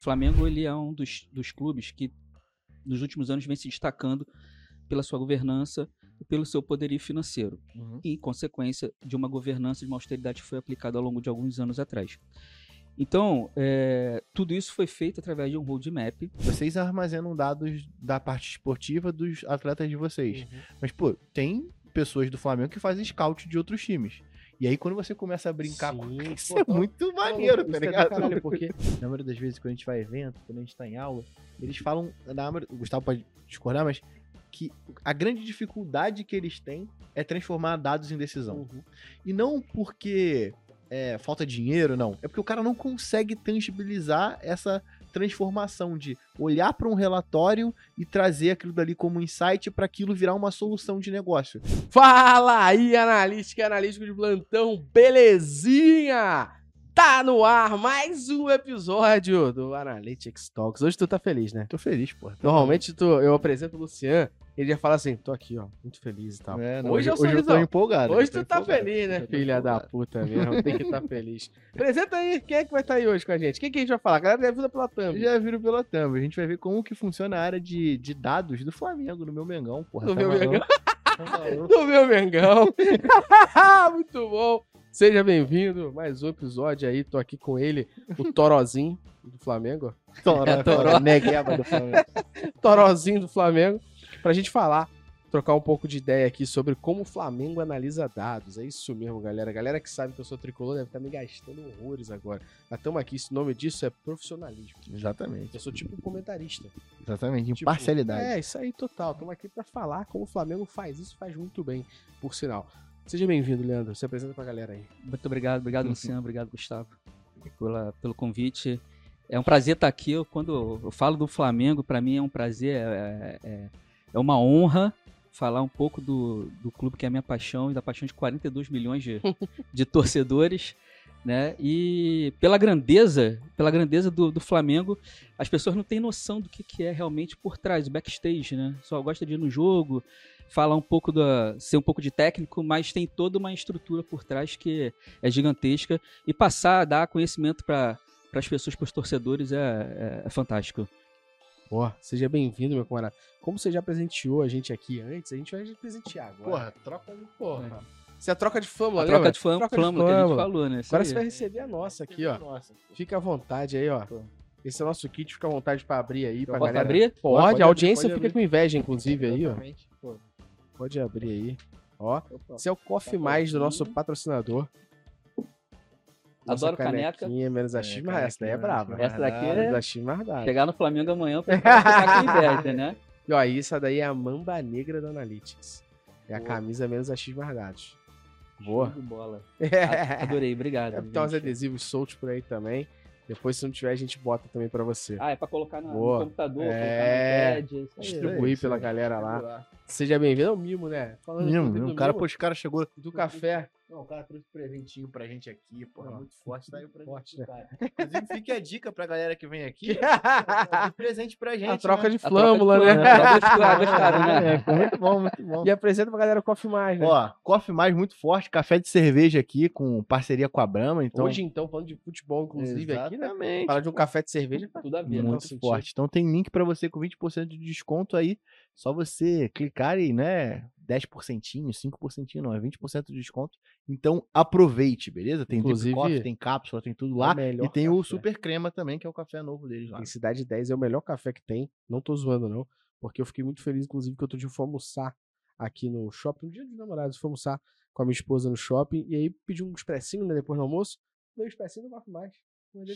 O Flamengo ele é um dos, dos clubes que nos últimos anos vem se destacando pela sua governança e pelo seu poderio financeiro. Uhum. E, em consequência de uma governança de uma austeridade que foi aplicada ao longo de alguns anos atrás. Então, é, tudo isso foi feito através de um roadmap. Vocês armazenam dados da parte esportiva dos atletas de vocês. Mas, pô, tem pessoas do Flamengo que fazem scout de outros times. E aí, quando você começa a brincar com Sim, isso, pô, é muito maneiro, tá é do ligado? caralho, porque Na maioria das vezes, quando a gente vai a evento, quando a gente tá em aula, eles falam, na o Gustavo pode discordar, mas que a grande dificuldade que eles têm é transformar dados em decisão. Uhum. E não porque é, falta dinheiro, não. É porque o cara não consegue tangibilizar essa transformação de olhar para um relatório e trazer aquilo dali como insight para aquilo virar uma solução de negócio. Fala aí, analítica e analítico de plantão, belezinha? Tá no ar mais um episódio do Analytics Talks. Hoje tu tá feliz, né? Tô feliz, pô. Normalmente tu, eu apresento o Lucian, ele já fala assim, tô aqui, ó, muito feliz e tal. É, não, hoje, é o hoje eu tô empolgado. Hoje tu tá feliz, né, Hoje filha da puta mesmo? Tem que estar feliz. Apresenta aí, quem é que vai estar aí hoje com a gente? Quem que a gente vai falar? A galera deve vir pela thumb. Já viram pela thumb. A gente vai ver como que funciona a área de, de dados do Flamengo, do meu Mengão, porra. Do tá meu? Mengão. Tá do meu Mengão. Muito bom. Seja bem-vindo. Mais um episódio aí. Tô aqui com ele, o Torozinho do Flamengo. Toró, É, toró. toró. Negueba do Flamengo. Torozinho do Flamengo. Pra gente falar, trocar um pouco de ideia aqui sobre como o Flamengo analisa dados. É isso mesmo, galera. Galera que sabe que eu sou tricolor deve estar me gastando horrores agora. Mas estamos aqui. O nome disso é profissionalismo. Exatamente. Eu sou tipo um comentarista. Exatamente. Tipo, Imparcialidade. É, isso aí, total. Estamos aqui pra falar como o Flamengo faz isso, faz muito bem, por sinal. Seja bem-vindo, Leandro. Se apresenta pra galera aí. Muito obrigado, obrigado, Luciano, obrigado, Gustavo, pela, pelo convite. É um prazer estar aqui. Eu, quando eu falo do Flamengo, para mim é um prazer, é, é, é uma honra falar um pouco do, do clube que é a minha paixão e da paixão de 42 milhões de, de torcedores. Né? E pela grandeza, pela grandeza do, do Flamengo, as pessoas não têm noção do que, que é realmente por trás, o backstage, né? Só gosta de ir no jogo, falar um pouco da, ser um pouco de técnico, mas tem toda uma estrutura por trás que é gigantesca e passar, dar conhecimento para as pessoas, para os torcedores é, é, é fantástico. Ó, seja bem-vindo, meu camarada. Como você já presenteou a gente aqui antes, a gente vai presentear agora. Porra, troca de porra. Isso é a troca de flâmula, A lembra? troca de flâmula, Troca de flâmula que a gente falou, né? Isso Agora aí. você vai receber a nossa aqui, ó. Nossa. Fica à vontade aí, ó. Esse é o nosso kit, fica à vontade pra abrir aí, pra Posso galera. abrir? Pode, Pode a audiência pode fica abrir. com inveja, inclusive, aí, ó. Exatamente. Pô, Pode abrir aí. Ó, opa. esse é o Coffee Mais do nosso patrocinador. Adoro caneca. menos a É, X, mas essa daí é brava. né? Essa daqui é Menos a X, mais dá. chegar no Flamengo amanhã pra ficar com inveja, né? E ó, isso daí é a mamba negra da Analytics. É a Boa. camisa menos a X mais dados. Boa. Bola. É, Adorei, obrigado. tem uns adesivos soltos por aí também. Depois, se não tiver, a gente bota também pra você. Ah, é pra colocar na- no computador, É. colocar no pad. Isso aí. Distribuir isso pela galera lá. Seja bem-vindo. É o mimo, né? Falando Mimo, mimo. do o cara, mimo, poxa, o cara chegou. do café. Não, o cara trouxe um presentinho pra gente aqui, porra, Ó, muito forte. Tá aí o presente forte, né? cara. Inclusive, fique a dica pra galera que vem aqui. De presente pra gente. a troca né? de flâmula, né? flâmula, a troca de flâmula, né? É, muito bom, muito bom. E apresenta pra galera o Coffee Mais, né? Ó, Coffee Mais muito forte, café de cerveja aqui, com parceria com a Brahma. Então, Hoje, então, falando de futebol, inclusive, aqui, né? Exatamente. Falar de um café de cerveja faz Tudo a ver, Muito muito sentido. forte. Então tem link pra você com 20% de desconto aí. Só você clicar e, né, 10%, 5% não, é 20% de desconto. Então aproveite, beleza? Tem Inclusive, coffee, tem cápsula, tem tudo É o lá. melhor E tem o café. super crema também, que é o café novo deles lá. Em Cidade 10 é o melhor café que tem. Não tô zoando, não. Porque eu fiquei muito feliz, inclusive, que outro dia eu fui almoçar aqui no shopping. Um dia dos namorados, fui almoçar com a minha esposa no shopping. E aí pedi um expressinho, né? Depois do almoço. O expressinho do Coffee Mais.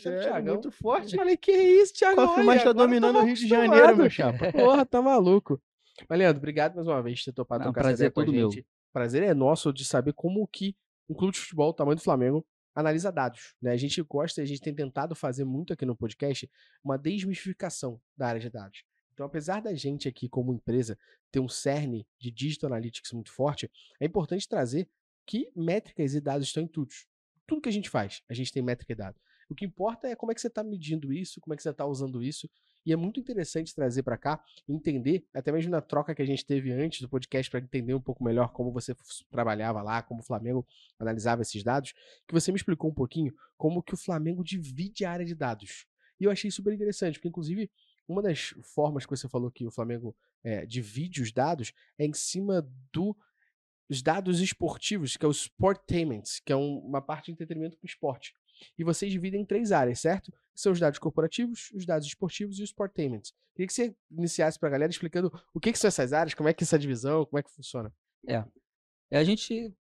Sério, Thiagão. muito forte. Falei, que isso, Thiago? Coffee Mais tá dominando o Rio de Janeiro, meu chapa. Porra, tá maluco. Mas, Leandro, obrigado mais uma vez por ter topado Não, trocar essa prazer ideia com a é todo meu. Prazer é nosso de saber como que um clube de futebol, do tamanho do Flamengo, analisa dados. Né? A gente gosta, a gente tem tentado fazer muito aqui no podcast uma desmistificação da área de dados. Então, apesar da gente aqui, como empresa, ter um cerne de digital analytics muito forte, é importante trazer que métricas e dados estão em tudo. Tudo que a gente faz, a gente tem métrica e dado. O que importa é como é que você está medindo isso, como é que você está usando isso. E é muito interessante trazer para cá, entender, até mesmo na troca que a gente teve antes do podcast, para entender um pouco melhor como você trabalhava lá, como o Flamengo analisava esses dados, que você me explicou um pouquinho como que o Flamengo divide a área de dados. E eu achei super interessante, porque inclusive uma das formas que você falou que o Flamengo é, divide os dados é em cima do os dados esportivos, que é o Sportainment, que é um, uma parte de entretenimento com esporte. E vocês dividem em três áreas, certo? São os dados corporativos, os dados esportivos e o Sportainment. Queria que você iniciasse para a galera explicando o que, que são essas áreas, como é que é essa divisão, como é que funciona. É. é a gente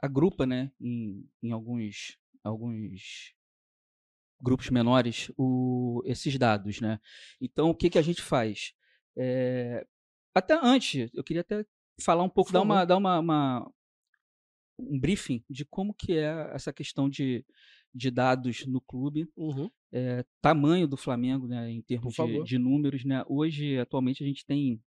agrupa, né, em, em alguns, alguns grupos menores o, esses dados, né? Então, o que, que a gente faz? É, até antes, eu queria até falar um pouco, dar, uma, dar uma, uma, um briefing de como que é essa questão de, de dados no clube, uhum. é, tamanho do Flamengo, né, em termos de, de, números, né? Hoje, atualmente, a gente tem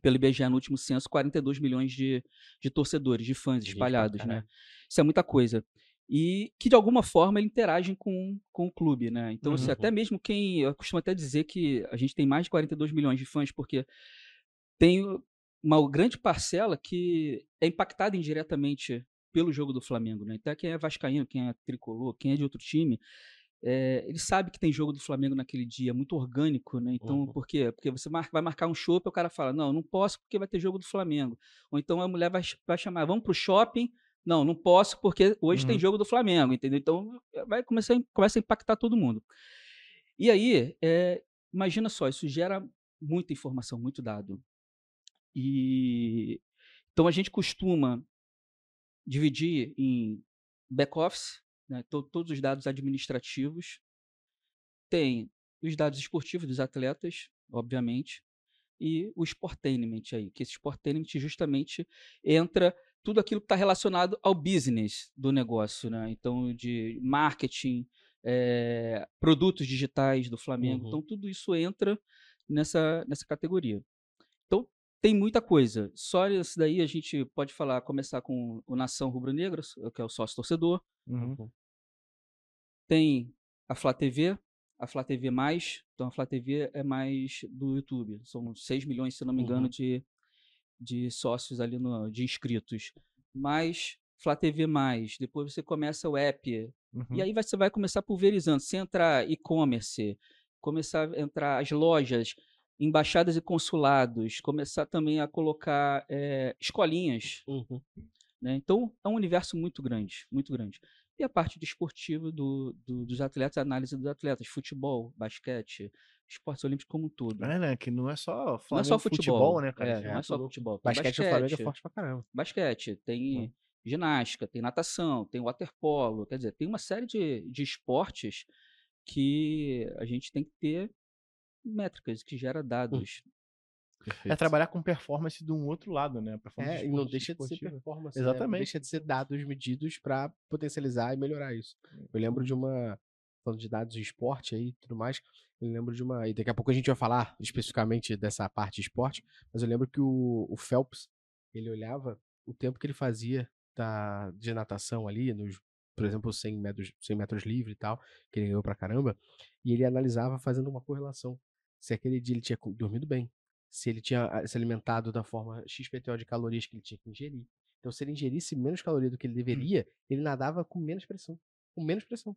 pelo IBGE no último censo 42 milhões de, de torcedores, de fãs espalhados, né? Isso é muita coisa e que de alguma forma interagem com, com o clube, né? Então, assim, uhum. assim, até mesmo quem. Eu costumo até dizer que a gente tem mais de 42 milhões de fãs, porque tem uma grande parcela que é impactada indiretamente pelo jogo do Flamengo, né? Então, quem é vascaíno, quem é tricolor, quem é de outro time, é, ele sabe que tem jogo do Flamengo naquele dia, muito orgânico, né? Então, uhum. por quê? Porque você vai marcar um shopping e o cara fala, não, não posso porque vai ter jogo do Flamengo. Ou então a mulher vai, vai chamar, vamos pro shopping, não, não posso porque hoje uhum. tem jogo do Flamengo, entendeu? Então vai começar, começa a impactar todo mundo. E aí, é, imagina só, isso gera muita informação, muito dado. E então a gente costuma dividir em back-office, né, to, todos os dados administrativos, tem os dados esportivos dos atletas, obviamente, e o sportainment aí, que esse sportainment justamente entra tudo aquilo que está relacionado ao business do negócio, né? Então, de marketing, é, produtos digitais do Flamengo. Uhum. Então, tudo isso entra nessa, nessa categoria. Tem muita coisa. Só isso daí a gente pode falar, começar com o Nação Rubro-Negra, que é o sócio torcedor. Uhum. Tem a Flá TV, a Flá TV mais, então a Flá TV é mais do YouTube. São 6 milhões, se não me engano, uhum. de, de sócios ali, no, de inscritos. Mais Flá TV mais, depois você começa o app. Uhum. E aí você vai começar pulverizando. Se entrar e-commerce, começar a entrar as lojas, embaixadas e consulados, começar também a colocar é, escolinhas. Uhum. Né? Então é um universo muito grande, muito grande. E a parte desportiva do, do, dos atletas, a análise dos atletas, futebol, basquete, esportes olímpicos como um todo. É, né? Que não é só Flamengo, não é só futebol, futebol né, cara? É, não é, é só futebol. Basquete, basquete no Flamengo é forte pra caramba. Basquete, tem hum. ginástica, tem natação, tem waterpolo, quer dizer, tem uma série de, de esportes que a gente tem que ter métricas, que gera hum. dados. Hum. Perfeito. É trabalhar com performance de um outro lado, né? Performance é, e não deixa esportiva. de ser performance. Exatamente. Né? Não deixa de ser dados medidos para potencializar e melhorar isso. Eu lembro de uma. Falando de dados de esporte aí e tudo mais, eu lembro de uma. E daqui a pouco a gente vai falar especificamente dessa parte de esporte, mas eu lembro que o, o Phelps, ele olhava o tempo que ele fazia da, de natação ali, nos, por exemplo, 100 metros, 100 metros livre e tal, que ele ganhou pra caramba, e ele analisava fazendo uma correlação. Se aquele dia ele tinha dormido bem, se ele tinha ah, se alimentado da forma XPTO de calorias que ele tinha que ingerir. Então, se ele ingerisse menos caloria do que ele hum. deveria, hum. ele nadava com menos pressão. Com menos pressão.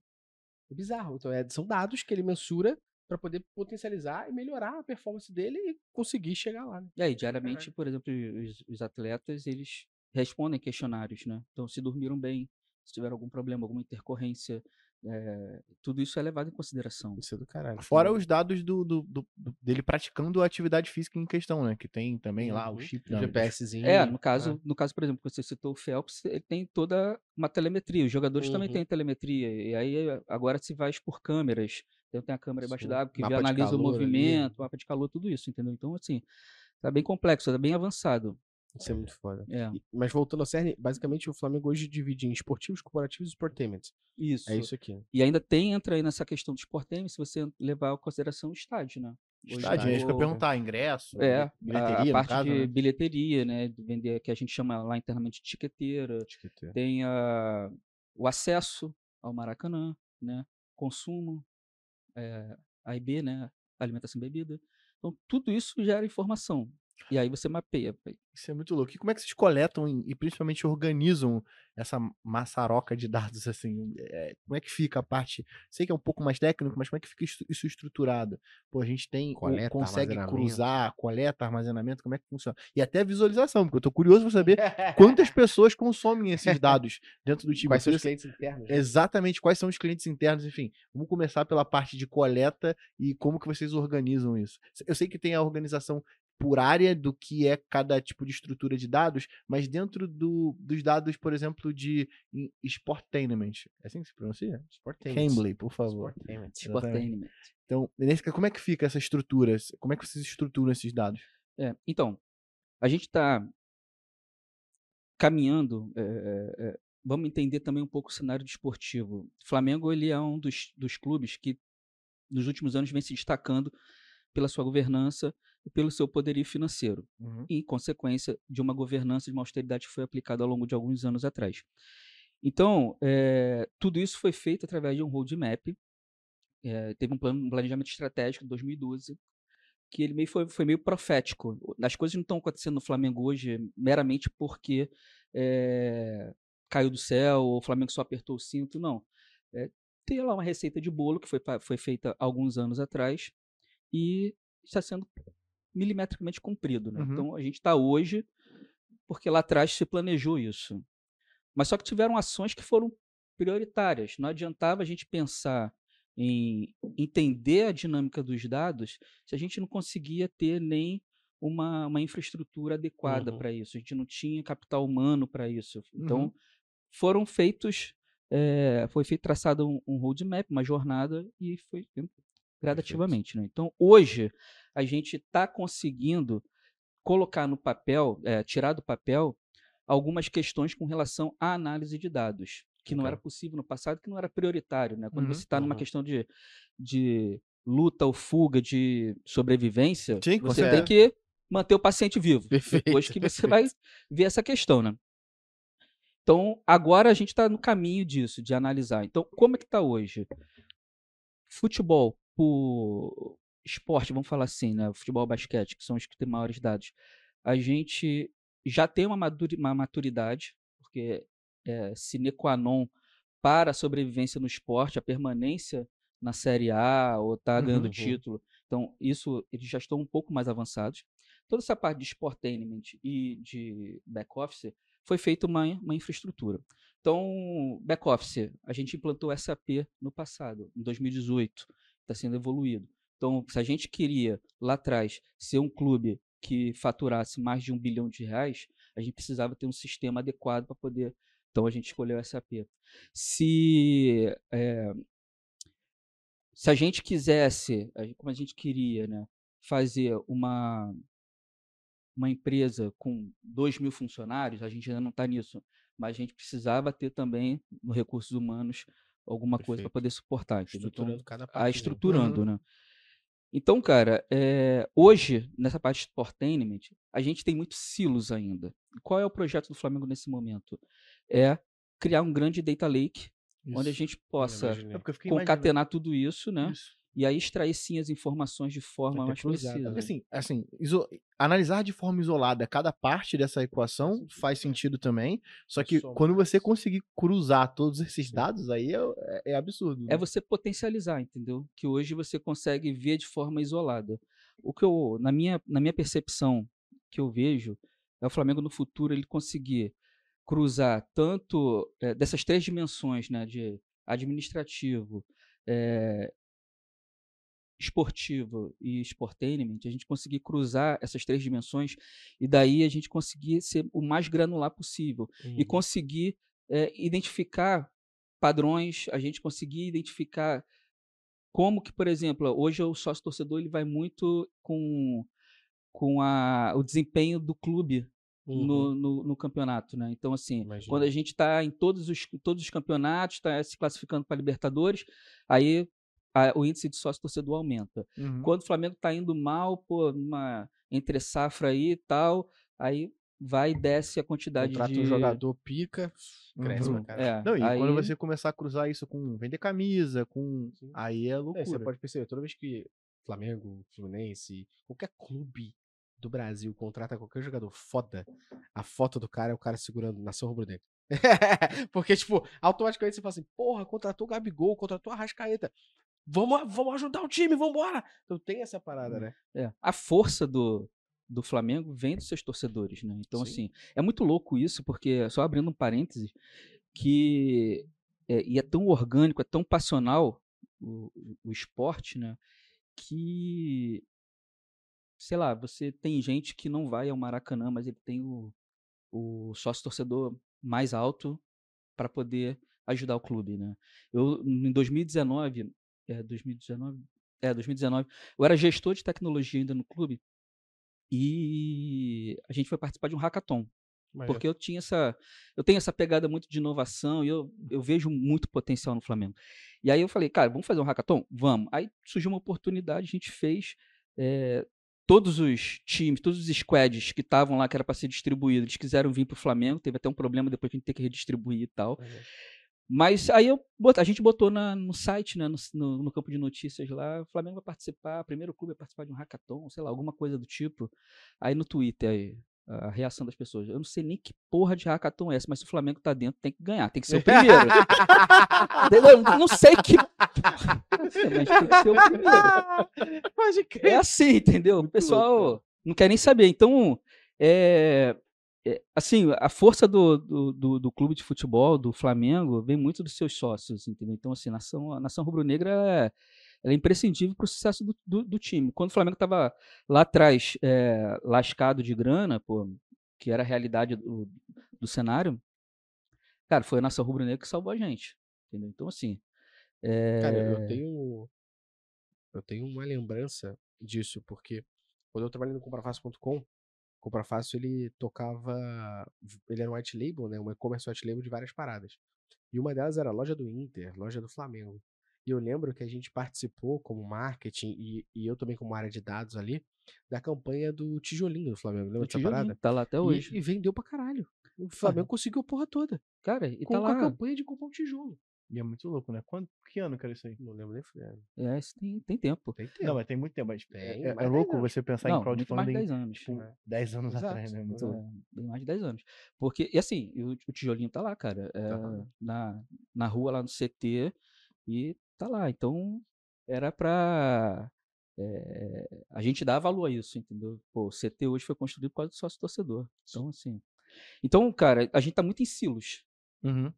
É bizarro. Então, é, são dados que ele mensura para poder potencializar e melhorar a performance dele e conseguir chegar lá. Né? E aí, diariamente, por exemplo, os, os, atletas, eles respondem questionários, né? Então, se dormiram bem, se tiveram algum problema, alguma intercorrência, é, tudo isso é levado em consideração. Isso é do caralho. Fora os dados do, do, do, do, dele praticando a atividade física em questão, né? Que tem também uhum. lá o uhum. chip. O GPSzinho. É, no caso, né? no caso, por exemplo, que você citou o Phelps, ele tem toda uma telemetria. Os jogadores uhum. também têm telemetria. E aí agora se vai por câmeras. Então tem a câmera embaixo d'água que analisa o movimento, ali. mapa de calor, tudo isso, entendeu? Então, assim, tá bem complexo, tá bem avançado. Isso é muito foda. É. Mas voltando ao CERN, basicamente o Flamengo hoje divide em esportivos, corporativos e sportainment. Isso. É isso aqui. E ainda tem, entra aí nessa questão do sportainment, se você levar em consideração o estádio, né? O estádio, é isso que eu perguntar, ingresso, é, bilheteria, a, a parte caso, de né? bilheteria, né? De vender, que a gente chama lá internamente de tiqueteira. Tiqueteira. Tem a, o acesso ao Maracanã, né? Consumo, é, A e B, né? Alimentação e bebida. Então, tudo isso gera informação. E aí você mapeia. Isso é muito louco. E como é que vocês coletam e principalmente organizam essa maçaroca de dados assim? É, como é que fica a parte? Sei que é um pouco mais técnico, mas como é que fica isso estruturado? Pô, a gente tem coleta, consegue cruzar, coleta, armazenamento, como é que funciona? E até visualização, porque eu tô curioso para saber quantas pessoas consomem esses dados dentro do time. Quais são os clientes internos? Né? Exatamente, quais são os clientes internos, enfim. Vamos começar pela parte de coleta e como que vocês organizam isso. Eu sei que tem a organização por área do que é cada tipo de estrutura de dados, mas dentro do, dos dados, por exemplo, de Sportainment. É assim que se pronuncia? Sportainment. Cambly, por favor. Sportainment. Então, nesse, como é que fica essa estrutura? Como é que vocês estruturam esses dados? É, então, a gente está caminhando. É, é, é, vamos entender também um pouco o cenário desportivo. O Flamengo ele é um dos, dos clubes que nos últimos anos vem se destacando pela sua governança e pelo seu poderio financeiro, uhum. em consequência de uma governança de uma austeridade que foi aplicada ao longo de alguns anos atrás. Então, é, tudo isso foi feito através de um roadmap, é, teve um, plano, um planejamento estratégico em 2012, que ele meio foi, foi meio profético. As coisas não estão acontecendo no Flamengo hoje meramente porque é, caiu do céu, ou o Flamengo só apertou o cinto, não. É, tem lá uma receita de bolo que foi, foi feita alguns anos atrás e está sendo milimetricamente cumprido. Né? Uhum. Então a gente está hoje porque lá atrás se planejou isso. Mas só que tiveram ações que foram prioritárias. Não adiantava a gente pensar em entender a dinâmica dos dados se a gente não conseguia ter nem uma, uma infraestrutura adequada uhum. para isso. A gente não tinha capital humano para isso. Então, uhum. foram feitos, é, foi feito traçado um, um roadmap, uma jornada, e foi gradativamente. Né? Então, hoje, a gente está conseguindo colocar no papel, é, tirar do papel, algumas questões com relação à análise de dados, que okay. não era possível no passado, que não era prioritário. Né? Quando uhum, você está uhum. numa questão de, de luta ou fuga, de sobrevivência, Sim, você é. tem que manter o paciente vivo. Perfeito, depois que você vai ver essa questão, né? Então, agora a gente está no caminho disso, de analisar. Então, como é que está hoje? Futebol, por esporte, vamos falar assim, né? Futebol basquete, que são os que têm maiores dados. A gente já tem uma, uma maturidade, porque é sine qua non para a sobrevivência no esporte, a permanência na Série A ou tá ganhando uhum. título. Então, isso eles já estão um pouco mais avançados. Toda essa parte de sportainment e de back-office foi feita uma, uma infraestrutura. Então, back-office, a gente implantou SAP no passado, em 2018 está sendo evoluído. Então, se a gente queria lá atrás ser um clube que faturasse mais de um bilhão de reais, a gente precisava ter um sistema adequado para poder. Então a gente escolheu o SAP. Se é, se a gente quisesse, como a gente queria, né, fazer uma uma empresa com 2 mil funcionários, a gente ainda não está nisso, mas a gente precisava ter também no recursos humanos alguma Perfeito. coisa para poder suportar. Estruturando então, cada parte. A estruturando, né? Então, cara, é, hoje, nessa parte de Sportainment, a gente tem muitos silos ainda. Qual é o projeto do Flamengo nesse momento? É criar um grande data lake, isso. onde a gente possa é concatenar tudo isso, né? Isso e aí extrair sim as informações de forma mais precisa. Assim, assim iso... analisar de forma isolada cada parte dessa equação faz sentido também, só que quando você conseguir cruzar todos esses dados aí é, é, é absurdo. Né? É você potencializar, entendeu? Que hoje você consegue ver de forma isolada. O que eu, na minha, na minha percepção, que eu vejo, é o Flamengo no futuro ele conseguir cruzar tanto é, dessas três dimensões, né, de administrativo, é, esportivo e sportainment, a gente conseguir cruzar essas três dimensões e daí a gente conseguir ser o mais granular possível uhum. e conseguir é, identificar padrões, a gente conseguir identificar como que, por exemplo, hoje o sócio torcedor ele vai muito com, com a, o desempenho do clube Uhum. No, no, no, campeonato, né? Então, assim, Imagina. quando a gente está em todos os, todos os campeonatos, está se classificando para Libertadores, aí a, o índice de sócio torcedor aumenta. Uhum. Quando o Flamengo está indo mal, pô, numa entre safra aí e tal, aí vai e desce a quantidade Contrata de... um jogador pica, cresce uhum. cara. É, Não, e aí... quando você começar a cruzar isso com vender camisa, com... Sim. Aí é loucura. É, você pode perceber, toda vez que Flamengo, Fluminense, qualquer clube do Brasil contrata qualquer jogador foda, a foto do cara é o cara segurando nação rubro-negra. Porque, tipo, automaticamente você fala assim, porra, contratou o Gabigol, contratou a Rascaeta. Vamos, vamos ajudar o time, vamos embora. Então tem essa parada, né? É, a força do, do Flamengo vem dos seus torcedores, né? Então, Sim. assim, é muito louco isso, porque, só abrindo um parênteses, que é, e é tão orgânico, é tão passional o, o- o esporte, né? Que, sei lá, você tem gente que não vai ao Maracanã, mas ele tem o, o sócio torcedor mais alto para poder ajudar o clube, né? Eu, em 2019, é, 2019, é, 2019, eu era gestor de tecnologia ainda no clube e a gente foi participar de um hackathon. Porque eu tinha essa. Eu tenho essa pegada muito de inovação e eu, eu vejo muito potencial no Flamengo. E aí eu falei, cara, vamos fazer um hackathon? Vamos. Aí surgiu uma oportunidade, a gente fez. eh, todos os times, todos os squads que estavam lá, que era para ser distribuído, eles quiseram vir para o Flamengo. Teve até um problema depois que a gente ter que redistribuir e tal. Mas aí eu a gente botou na- no site, né, no, no- no campo de notícias lá, o Flamengo vai participar, primeiro clube vai participar de um hackathon, sei lá, alguma coisa do tipo. Aí no Twitter, aí, a reação das pessoas. Eu não sei nem que porra de hackathon é essa, mas se o Flamengo tá dentro, tem que ganhar, tem que ser o primeiro. Entendeu? Não sei que. mas tem que ser o primeiro. Pode É crer. assim, entendeu? O pessoal não quer nem saber. Então, é, é, assim, a força do, do, do, do clube de futebol, do Flamengo, vem muito dos seus sócios, entendeu? Então, assim, a nação, a nação rubro-negra é, é imprescindível para o sucesso do, do, do time. Quando o Flamengo estava lá atrás, é, lascado de grana, pô, que era a realidade do, do cenário, cara, foi a nação rubro-negra que salvou a gente, entendeu? Então, assim, é, Cara, eu tenho. Eu tenho uma lembrança disso, porque quando eu trabalhei no comprafácil.com, o Comprafácil ele tocava. Ele era um white label, né? Um e-commerce white label de várias paradas. E uma delas era a loja do Inter, loja do Flamengo. E eu lembro que a gente participou como marketing e, e eu também como área de dados ali, da campanha do tijolinho do Flamengo. Lembra dessa parada? tá lá até E- hoje. E, vendeu pra caralho. O Flamengo conseguiu a porra toda. Cara, e com, tá com a lá. campanha de comprar um tijolo. E é muito louco, né? Quando, que ano que era isso aí? Não lembro nem. fudendo. É, isso tem, tem tempo. Tem tempo. Não, mas tem muito tempo. Mas Tem, é, é de louco 10 anos. você pensar Não, em muito mais de crowdfunding 10 anos. tipo, É. 10 anos Exato. atrás, né? Muito É, bem mais de 10 anos. Porque, e assim, o, o tijolinho tá lá, cara. é, lá. na, na rua, lá no CT, e tá lá. Então, era pra. é, a gente dar valor a isso, entendeu? Pô, o CT hoje foi construído por causa do sócio torcedor. Então, assim. Então, cara, a gente tá muito em silos. Uhum.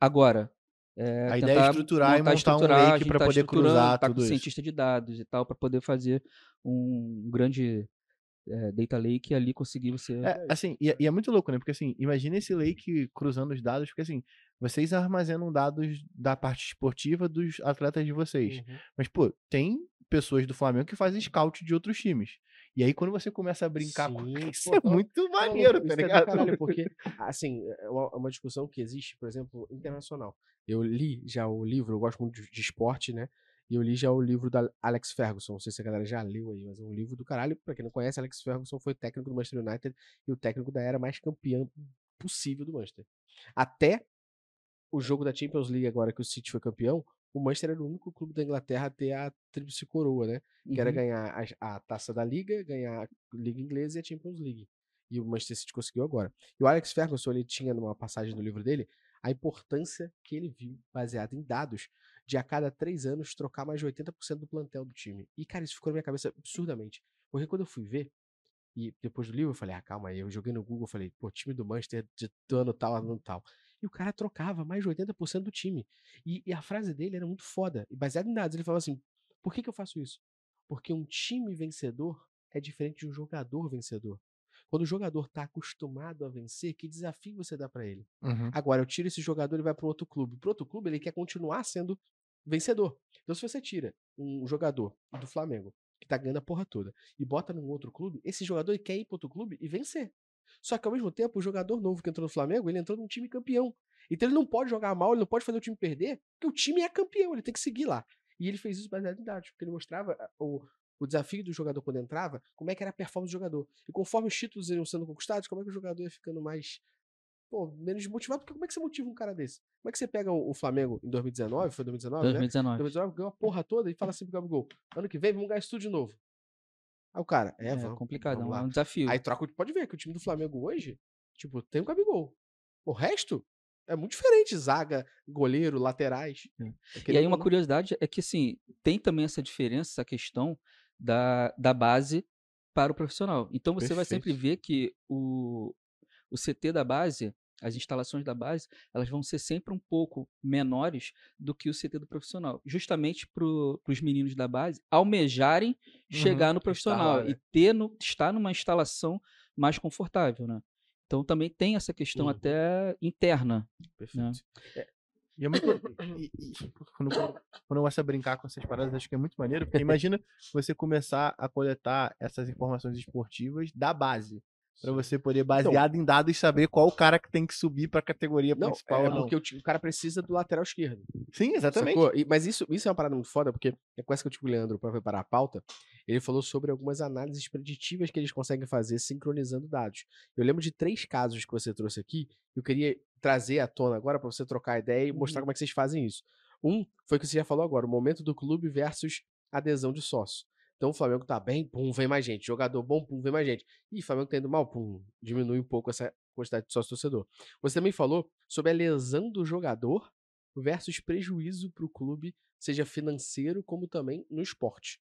Agora. é, A ideia é estruturar e montar um estruturar, a lake pra tá poder cruzar tá tudo com isso. cientista de dados e tal, para poder fazer um grande é, data lake e ali conseguir você. É, assim, e, é- e é muito louco, né? Porque assim, imagina esse lake cruzando os dados, porque assim, vocês armazenam dados da parte esportiva dos atletas de vocês. Uhum. Mas, pô, tem pessoas do Flamengo que fazem scout de outros times. E aí, quando você começa a brincar com Sim, isso, pô, é muito Não, maneiro, tá é do ligado? caralho, porque, assim, é uma, é uma discussão que existe, por exemplo, internacional. Eu li já o livro, eu gosto muito de, esporte, né? E eu li já o livro da Alex Ferguson. Não sei se a galera já leu aí, mas é um livro do caralho. Pra quem não conhece, Alex Ferguson foi técnico do Manchester United e o técnico da era mais campeã possível do Manchester. Até o jogo da Champions League, agora que o City foi campeão, o Manchester era o único clube da Inglaterra a ter a tríplice coroa, né? que era Uhum. ganhar a, a taça da Liga, ganhar a Liga Inglesa e a Champions League. E o Manchester City conseguiu agora. E o Alex Ferguson, ele tinha numa passagem do livro dele a importância que ele viu, baseado em dados, de a cada três anos trocar mais de 80% do plantel do time. E, cara, isso ficou na minha cabeça absurdamente. Porque quando eu fui ver, e depois do livro, eu falei, ah, calma aí, eu joguei no Google, falei, pô, time do Manchester de ano tal, ano tal. E o cara trocava mais de 80% do time. E, e a frase dele era muito foda. E baseado em dados, ele falava assim, por que, que eu faço isso? Porque um time vencedor é diferente de um jogador vencedor. Quando o jogador está acostumado a vencer, que desafio você dá para ele? Uhum. Agora, eu tiro esse jogador e vai para outro clube. Para outro clube, ele quer continuar sendo vencedor. Então, se você tira um jogador do Flamengo, que tá ganhando a porra toda, e bota num outro clube, esse jogador quer ir para outro clube e vencer. Só que, ao mesmo tempo, o jogador novo que entrou no Flamengo, ele entrou num time campeão. Então, ele não pode jogar mal, ele não pode fazer o time perder, porque o time é campeão, ele tem que seguir lá. E ele fez isso baseado em dados, porque ele mostrava ah, o, o desafio do jogador quando entrava, como é que era a performance do jogador. E conforme os títulos iam sendo conquistados, como é que o jogador ia ficando mais pô, menos motivado, porque como é que você motiva um cara desse? Como é que você pega o, o Flamengo em 2019, foi 2019, né? 2019. 2019 ganhou a porra toda e fala assim pro Gabigol, ano que vem vamos ganhar isso tudo de novo. Aí o cara, é, É, vamos, complicado, vamos é um desafio. Aí troca, pode ver que o time do Flamengo hoje, tipo, tem o Gabigol. O resto é muito diferente, zaga, goleiro, laterais. É. É E aí uma não. curiosidade é que, assim, tem também essa diferença, essa questão da, da base para o profissional. Então você vai sempre Perfeito. ver que o, o CT da base, as instalações da base, elas vão ser sempre um pouco menores do que o CT do profissional. Justamente para os meninos da base almejarem chegar no profissional né? e ter no, estar numa instalação mais confortável, né? Então também tem essa questão Uhum. até interna. Perfeito. E é muito. e- e- quando, quando eu gosto de brincar com essas paradas, acho que é muito maneiro, porque imagina você começar a coletar essas informações esportivas da base. Pra você poder, baseado em dados, saber qual o cara que tem que subir pra categoria Não, principal é não. porque o, o cara precisa do lateral esquerdo. Sim, exatamente. E- mas isso, isso é uma parada muito foda, porque é com essa que eu tive o Leandro pra preparar a pauta. Ele falou sobre algumas análises preditivas que eles conseguem fazer sincronizando dados. Eu lembro de três casos que você trouxe aqui, eu queria trazer à tona agora pra você trocar ideia e mostrar como é que vocês fazem isso. Um foi o que você já falou agora, o momento do clube versus adesão de sócio. Então o Flamengo tá bem, pum, vem mais gente. Jogador bom, pum, vem mais gente. Ih, Flamengo tá indo mal, pum, diminui um pouco essa quantidade de sócio-torcedor. Você também falou sobre a lesão do jogador versus prejuízo para o clube, seja financeiro como também no esporte.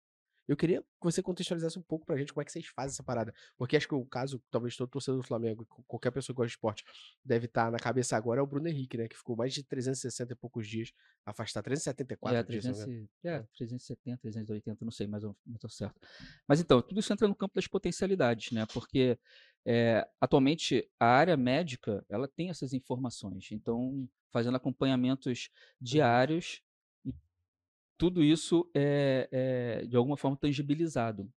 Eu queria que você contextualizasse um pouco pra gente como é que vocês fazem essa parada. Porque acho que o caso, talvez todo torcedor do Flamengo, qualquer pessoa que gosta de esporte, deve estar na cabeça agora, é o Bruno Henrique, né? Que ficou mais de 360 e poucos dias afastado. 374 É, dias, se não me 300, engano. e- é, 370, 380, não sei, mas eu não certo. Mas então, tudo isso entra no campo das potencialidades, né? Porque é, atualmente a área médica ela tem essas informações. Então, fazendo acompanhamentos diários, e tudo isso é, é, de alguma forma tangibilizado.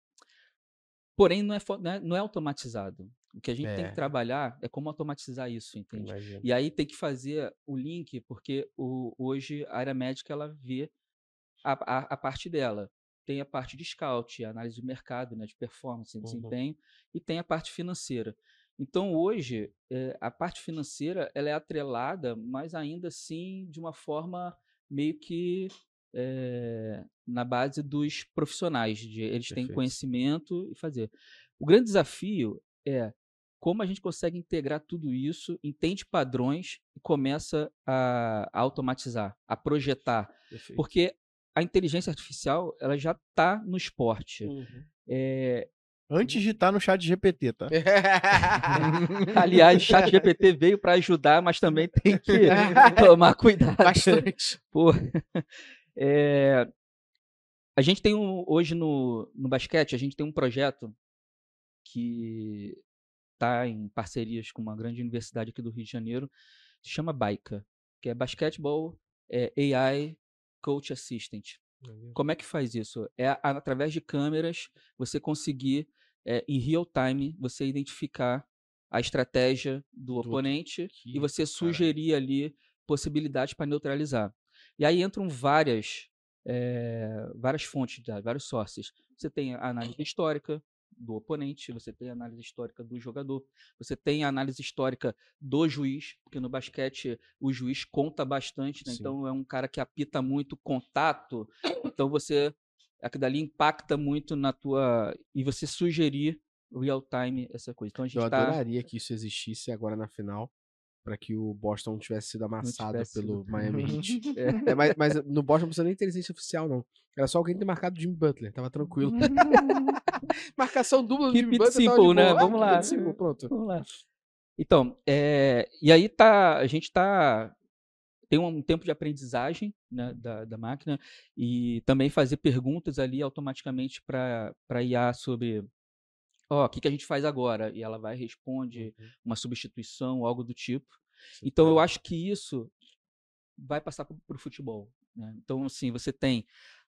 Porém, não é, não é, não é automatizado. O que a gente tem É. que trabalhar é como automatizar isso, entende? Imagino. E aí tem que fazer o link, porque o- hoje a área médica ela vê a, a, a parte dela. Tem a parte de scout, análise de mercado, né, de performance, Uhum. desempenho, e tem a parte financeira. Então hoje eh, a parte financeira ela é atrelada, mas ainda assim de uma forma meio que eh, na base dos profissionais, de eles têm Perfeito. conhecimento e fazer. O grande desafio é como a gente consegue integrar tudo isso, entende padrões e começa a, a automatizar, a projetar. Perfeito. Porque a inteligência artificial ela já está no esporte. Uhum. É, Antes de estar no chat GPT, tá? aliás, o chat GPT veio para ajudar, mas também tem que tomar cuidado. Bastante. Pô, é, a gente tem um, hoje no, no basquete, a gente tem um projeto que está em parcerias com uma grande universidade aqui do Rio de Janeiro, se chama BAICA, que é Basketball é, AI Coach Assistant. Como é que faz isso? É a- através de câmeras você conseguir, é, em real time, você identificar a estratégia do, outro. oponente Que e você sugerir ali possibilidades para neutralizar. E aí entram várias, é, várias fontes, vários sources. Você tem a análise histórica do oponente, você tem a análise histórica do jogador, você tem a análise histórica do juiz, porque no basquete o juiz conta bastante, né? Então é um cara que apita muito contato, então você aquilo dali impacta muito na tua e você sugerir real time essa coisa. Então a gente Eu tá adoraria que isso existisse agora na final, pra que o Boston não tivesse sido amassado tivesse pelo sido. Miami Heat. É, mas, mas no Boston não precisa nem inteligência oficial, não. Era só alguém ter marcado Jimmy Butler, tava tranquilo. Marcação dupla do Keep Jimmy Butler simple, né? boa. Vamos lá. simple, pronto. Vamos lá. Então, é, e aí tá, a gente tá tem um tempo de aprendizagem né, da, da máquina e também fazer perguntas ali automaticamente para a IA sobre ó, o que, que a gente faz agora? E ela vai responde uma substituição, algo do tipo. Então, eu acho que isso vai passar para o futebol. né? Então, assim, você tem.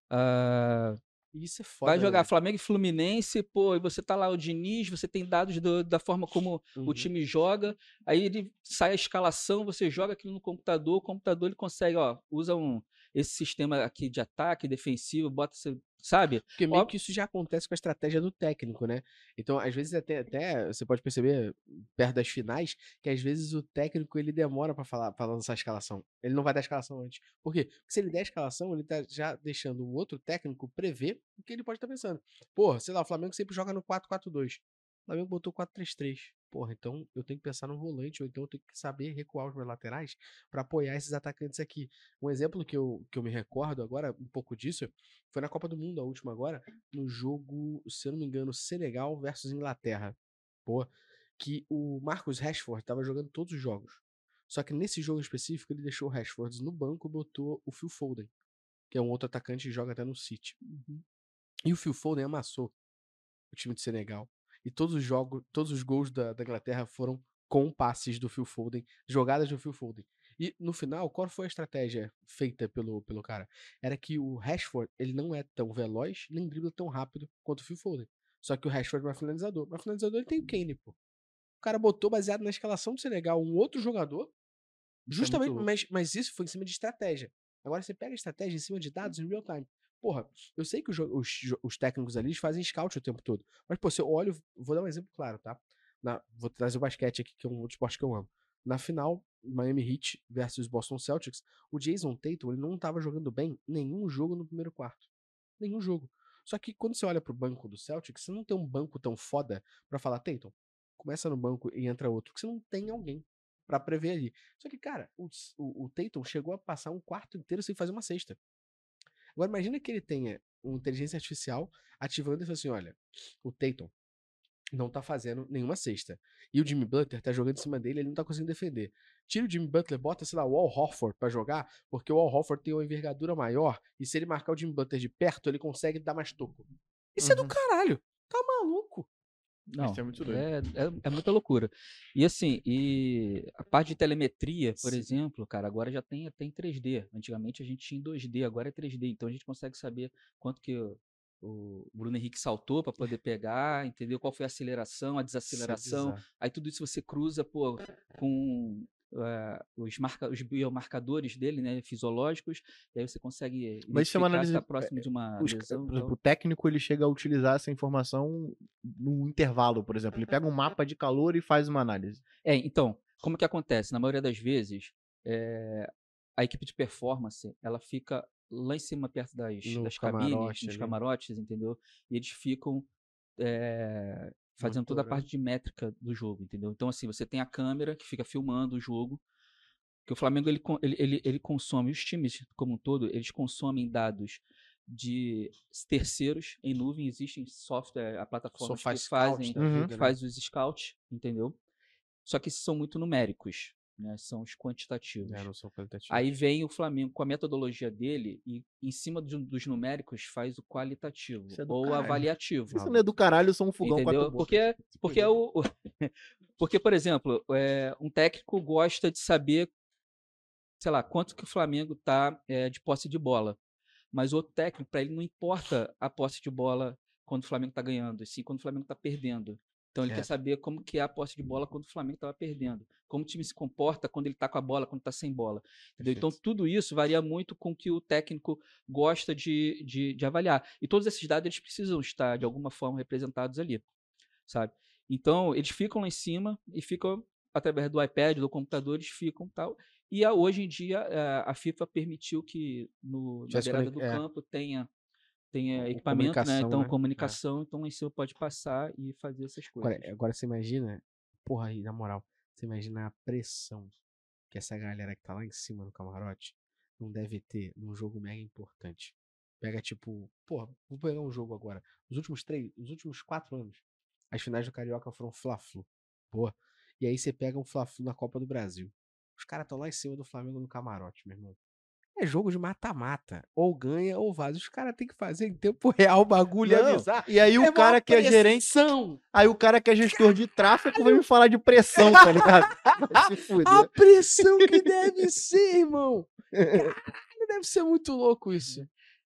ah, Isso é foda. vai jogar né? Flamengo e Fluminense, pô, e você tá lá o Diniz, você tem dados do- da forma como Uhum. o time joga, aí ele sai a escalação, você joga aquilo no computador, o computador ele consegue, ó, usa um esse sistema aqui de ataque defensivo, bota esse sabe? Porque meio Ó- que isso já acontece com a estratégia do técnico, né? Então, às vezes, até, até você pode perceber, perto das finais, que às vezes o técnico ele demora pra falar para lançar a escalação. Ele não vai dar a escalação antes. Por quê? Porque se ele der a escalação, ele tá já deixando o outro técnico prever o que ele pode estar pensando. Porra, sei lá, o Flamengo sempre joga no 4-4-2. O Flamengo botou 4-3-3. Porra, então eu tenho que pensar no volante, ou então eu tenho que saber recuar os meus laterais pra apoiar esses atacantes aqui. Um exemplo que eu, que eu me recordo agora, um pouco disso, foi na Copa do Mundo, a última agora, no jogo, se eu não me engano, Senegal versus Inglaterra. Pô, que o Marcus Rashford tava jogando todos os jogos. Só que nesse jogo específico ele deixou o Rashford no banco e botou o Phil Foden, que é um outro atacante que joga até no City. E o Phil Foden amassou o time de Senegal. E todos os jogos, todos os gols da, da Inglaterra foram com passes do Phil Foden, jogadas do Phil Foden. E no final, qual foi a estratégia feita pelo, pelo cara? Era que o Rashford, ele não é tão veloz, nem dribla tão rápido quanto o Phil Foden. Só que o Rashford é mais finalizador. Mas finalizador ele tem o Kane, pô. O cara botou baseado na escalação do Senegal um outro jogador. Justamente, muito louco. mas, mas isso foi em cima de estratégia. Agora você pega a estratégia em cima de dados em real time. Porra, eu sei que os, os os técnicos ali fazem scout o tempo todo. Mas, pô, se eu olho, vou dar um exemplo claro, tá? Na- vou trazer o basquete aqui, que é um outro esporte que eu amo. Na final, Miami Heat versus Boston Celtics, o Jason Tatum ele não estava jogando bem nenhum jogo no primeiro quarto. Nenhum jogo. Só que quando você olha pro banco do Celtics, você não tem um banco tão foda pra falar, Tatum, começa no banco e entra outro, porque você não tem alguém pra prever ali. Só que, cara, o, o, o Tatum chegou a passar um quarto inteiro sem fazer uma cesta. Agora, imagina que ele tenha uma inteligência artificial ativando e falando assim: olha, o Tatum não tá fazendo nenhuma cesta. E o Jimmy Butler tá jogando em cima dele, ele não tá conseguindo defender. Tira o Jimmy Butler, bota, sei lá, o Al Horford pra jogar, porque o Al Horford tem uma envergadura maior, e se ele marcar o Jimmy Butler de perto, ele consegue dar mais toco. Isso é do Uhum. caralho. Tá maluco. Não, Isso é muito doido. é, é, é muita loucura. E assim, e a parte de telemetria, por Sim. exemplo, cara, agora já tem, tem 3D. Antigamente a gente tinha em 2D, agora é 3D. Então a gente consegue saber quanto que o, Bruno Henrique saltou para poder pegar, entendeu? Qual foi a aceleração, a desaceleração. Aí tudo isso você cruza pô, com eh, os, marca, os biomarcadores dele, né, fisiológicos, e aí você consegue Mas isso é uma se análise- tá próximo de uma Os- lesão. por exemplo, o técnico ele chega a utilizar essa informação num intervalo, por exemplo. Ele pega um mapa de calor e faz uma análise. É, então, como que acontece? Na maioria das vezes, eh, a equipe de performance, ela fica lá em cima, perto das, No das cabines, ali. camarotes, entendeu? E eles ficam eh, fazendo toda a parte de métrica do jogo, entendeu? Então, assim, você tem a câmera que fica filmando o jogo, que o Flamengo, ele, ele, ele, ele consome, os times como um todo, eles consomem dados de terceiros em nuvem, existem software, a plataforma que Sofá fazem Scout Uhum. que né? faz os scouts, entendeu? Só que são muito numéricos, né? São os quantitativos. É, não sou qualitativo. Aí vem o Flamengo com a metodologia dele e em cima de dos numéricos faz o qualitativo é ou caralho. avaliativo. Isso não é do caralho, eu sou um fogão Entendeu? quatro bocas. Porque, porque, é o, o- porque, por exemplo, é, um técnico gosta de saber, sei lá, quanto que o Flamengo tá é, de posse de bola. Mas o técnico, para ele, não importa a posse de bola quando o Flamengo tá ganhando, e sim quando o Flamengo tá perdendo. Então ele É. quer saber como que é a posse de bola quando o Flamengo estava perdendo. Como o time se comporta quando ele tá com a bola, quando tá sem bola. Entendeu? Então tudo isso varia muito com o que o técnico gosta de, de, de avaliar. E todos esses dados eles precisam estar de alguma forma representados ali, sabe? Então eles ficam lá em cima e ficam através do iPad, do computador, eles ficam tal. E a- hoje em dia eh, a FIFA permitiu que no, na beirada do é. campo tenha tenha Com- equipamento, né? Então né? É. comunicação, então lá em cima pode passar e fazer essas coisas. Agora, agora você imagina, porra aí, na moral, você imagina a pressão que essa galera que tá lá em cima no camarote não deve ter num jogo mega importante. Pega tipo, porra, vou pegar um jogo agora. Os últimos três, os últimos quatro anos, as finais do Carioca foram Fla-Flu. Boa. E aí você pega um Fla-Flu na Copa do Brasil. Os caras estão lá em cima do Flamengo no camarote, meu irmão. É jogo de mata-mata. Ou ganha ou vaza. Os caras têm que fazer em tempo real o bagulho e Não, avisar. E aí o É cara mó que é gerente, aí o cara que é gestor de tráfego vai me falar de pressão, tá ligado? Vai se fuder. A pressão que deve ser, irmão. Caralho, deve ser muito louco isso.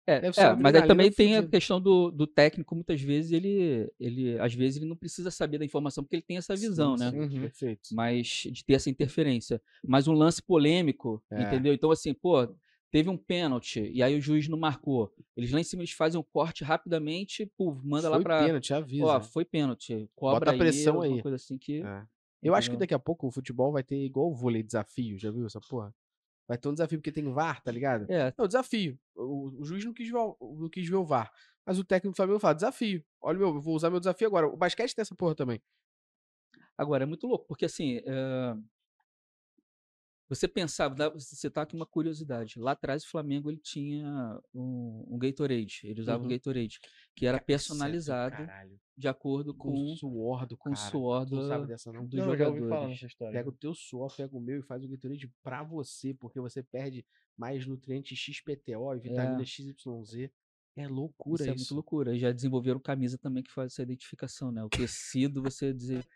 É, Deve ser é, mas aí também tem a questão do, do técnico, muitas vezes ele, ele, às vezes ele não precisa saber da informação porque ele tem essa visão, né? Uhum. Perfeito. Mas de ter essa interferência. Mas um lance polêmico, É. entendeu? Então assim, pô, teve um pênalti e aí o juiz não marcou. Eles lá em cima eles fazem um corte rapidamente, pô, manda lá Foi pra. pênalti, avisa. Ó, foi pênalti. Cobra Bota a pressão aí. aí. coisa assim que. É. Eu acho que Entendeu? daqui a pouco o futebol vai ter igual o vôlei desafio, já viu essa porra? Vai ter um desafio porque tem VAR, tá ligado? É, Não, desafio. O, o juiz não quis, ver, o- não quis ver o VAR. Mas o técnico do Flamengo fala, desafio. Olha, meu, eu vou usar meu desafio agora. O basquete tem essa porra também. Agora, é muito louco, porque assim. eh, Você pensava, você tá aqui uma curiosidade. Lá atrás o Flamengo ele tinha um, um Gatorade. Ele usava Uhum. o Gatorade, que era é do personalizado caralho. de acordo Com com, o suor do com o cara. suor Tu não sabe do, dessa não? dos Não, falar jogadores. nessa história. Pega o teu suor, pega o meu e faz o Gatorade pra você, porque você perde mais nutrientes XPTO e vitamina É. XYZ. É loucura Isso isso. é muito loucura. Já desenvolveram camisa também que faz essa identificação, né? O tecido, você dizer.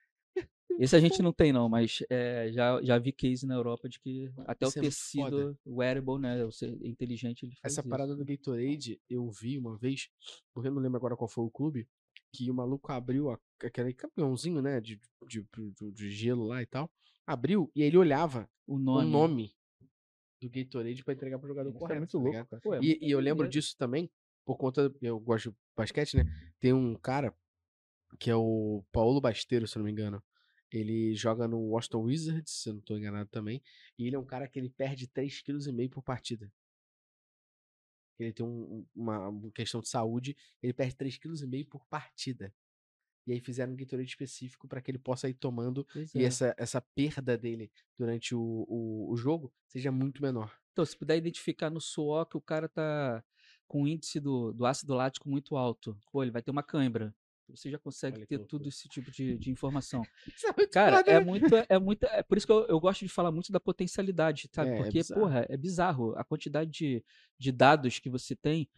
Esse a gente não tem, não, mas é, já, já vi case na Europa de que até Isso o é foda. tecido wearable, né? O ser inteligente, Essa isso. parada do Gatorade eu vi uma vez, porque eu não lembro agora qual foi o clube, que o maluco abriu a- aquele caminhãozinho, né, de, de, de- de gelo lá e tal. Abriu e ele olhava O nome. o nome do Gatorade pra entregar pro jogador Isso é correto. muito tá louco, cara. Pô, é E, muito e eu lembro disso também, por conta, eu gosto de basquete, né? Tem um cara que é o Paulo Basteiro, se não me engano. Ele joga no Washington Wizards, se eu não tô enganado também. E ele é um cara que ele perde 3,5 kg por partida. Ele tem um- um- uma, uma questão de saúde, ele perde 3,5 kg por partida. E aí fizeram um Gatorade específico para que ele possa ir tomando Pois e é. essa, essa perda dele durante o, o, o jogo seja muito menor. Então, se puder identificar no suor que o cara tá com o índice do, do ácido lático muito alto, pô, ele vai ter uma cãibra. Você já consegue Olha ter loucura. tudo esse tipo de, de informação. É muito Cara, foda, é né? muito, é muito. É por isso que eu, eu gosto de falar muito da potencialidade, sabe? É, é Porque, bizarro. porra, é bizarro a quantidade de, de dados que você tem.